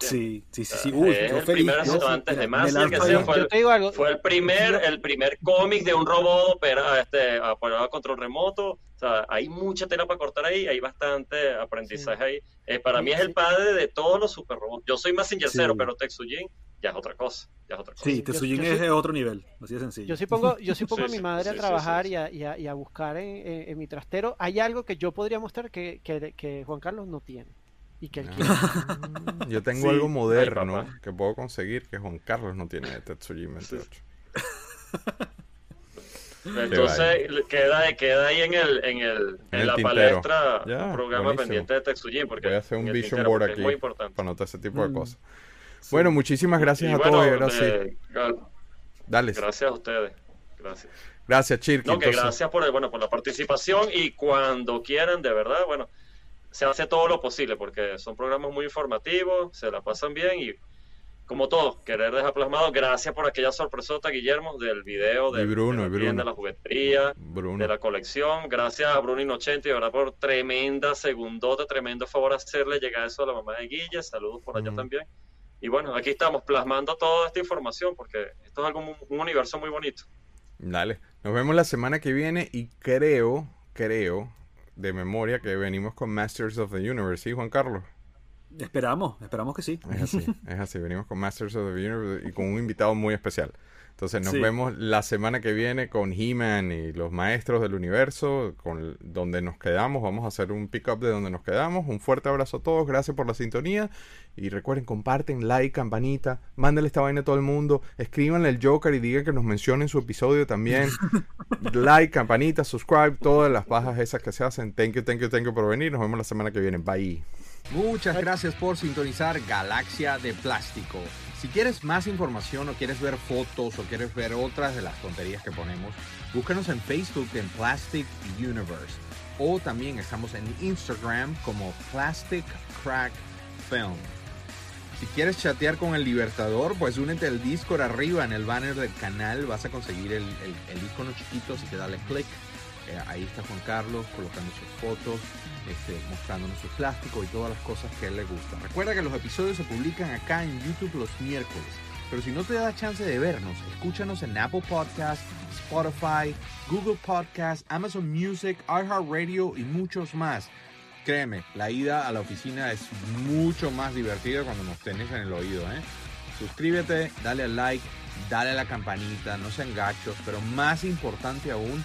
Sí, sí, sí, sí. Uy, el primer antes de más que sea, fue, el, fue el primer, el primer cómic de un robot este, operado a control remoto. O sea, hay mucha tela para cortar ahí, hay bastante aprendizaje ahí. Eh, para mí es el padre de todos los super robots. Yo soy más Zero, pero Texujin ya es otra cosa. Sí, Tetsujin es de otro nivel, así de sencillo. Yo sí pongo, yo sí pongo a mi madre a trabajar y a, y, a, buscar en, mi trastero. Hay algo que yo podría mostrar que, que, Juan Carlos no tiene. Y que él quiere. yo tengo algo moderno que puedo conseguir que Juan Carlos no tiene de Tetsujin 28. Entonces queda, queda ahí en el, en el, en, la palestra un programa pendiente de Tetsujin porque voy a hacer un vision board aquí para anotar ese tipo de mm. Bueno, muchísimas gracias a todos. Eh, Dale. Gracias a ustedes. Gracias. Gracias, Chirky. No, que gracias por, bueno, por la participación y cuando quieran, de verdad, bueno, se hace todo lo posible porque son programas muy informativos, se la pasan bien y como todo, querer dejar plasmado. Gracias por aquella sorpresota, Guillermo, del video de, Bruno, de, la juguetería, de la colección. Gracias a Bruno Inocente y ahora por tremenda segundota, tremendo favor hacerle llegar eso a la mamá de Guille. Saludos por allá también. Y bueno, aquí estamos plasmando toda esta información porque esto es algo, un universo muy bonito. Dale, nos vemos la semana que viene y creo, creo, de memoria que venimos con Masters of the Universe, ¿sí, Juan Carlos? Esperamos, esperamos que sí. Es así, es así, venimos con Masters of the Universe y con un invitado muy especial. Entonces nos vemos la semana que viene con He-Man y los maestros del universo, con donde nos quedamos. Vamos a hacer un pick-up de donde nos quedamos. Un fuerte abrazo a todos, gracias por la sintonía. Y recuerden, comparten, like, campanita, mándenle esta vaina a todo el mundo, escríbanle el Joker y digan que nos mencionen su episodio también. like, campanita, subscribe, todas las bajas esas que se hacen. Thank you, thank you, thank you por venir. Nos vemos la semana que viene. Bye. Muchas gracias por sintonizar Galaxia de Plástico. Si quieres más información o quieres ver fotos o quieres ver otras de las tonterías que ponemos, búscanos en Facebook en Plastic Universe o también estamos en Instagram como Plastic Crack Film. Si quieres chatear con el Libertador, pues únete al Discord arriba en el banner del canal. Vas a conseguir el, icono chiquito, si te dale clic. Eh, ahí está Juan Carlos colocando sus fotos este, mostrándonos su plástico y todas las cosas que él le gustan. Recuerda que los episodios se publican acá en YouTube los miércoles. Pero si no te da chance de vernos, escúchanos en Apple Podcasts, Spotify, Google Podcasts, Amazon Music, iHeartRadio y muchos más. Créeme, la ida a la oficina es mucho más divertida cuando nos tenés en el oído. ¿eh? Suscríbete, dale al like, dale a la campanita, no sean gachos, pero más importante aún,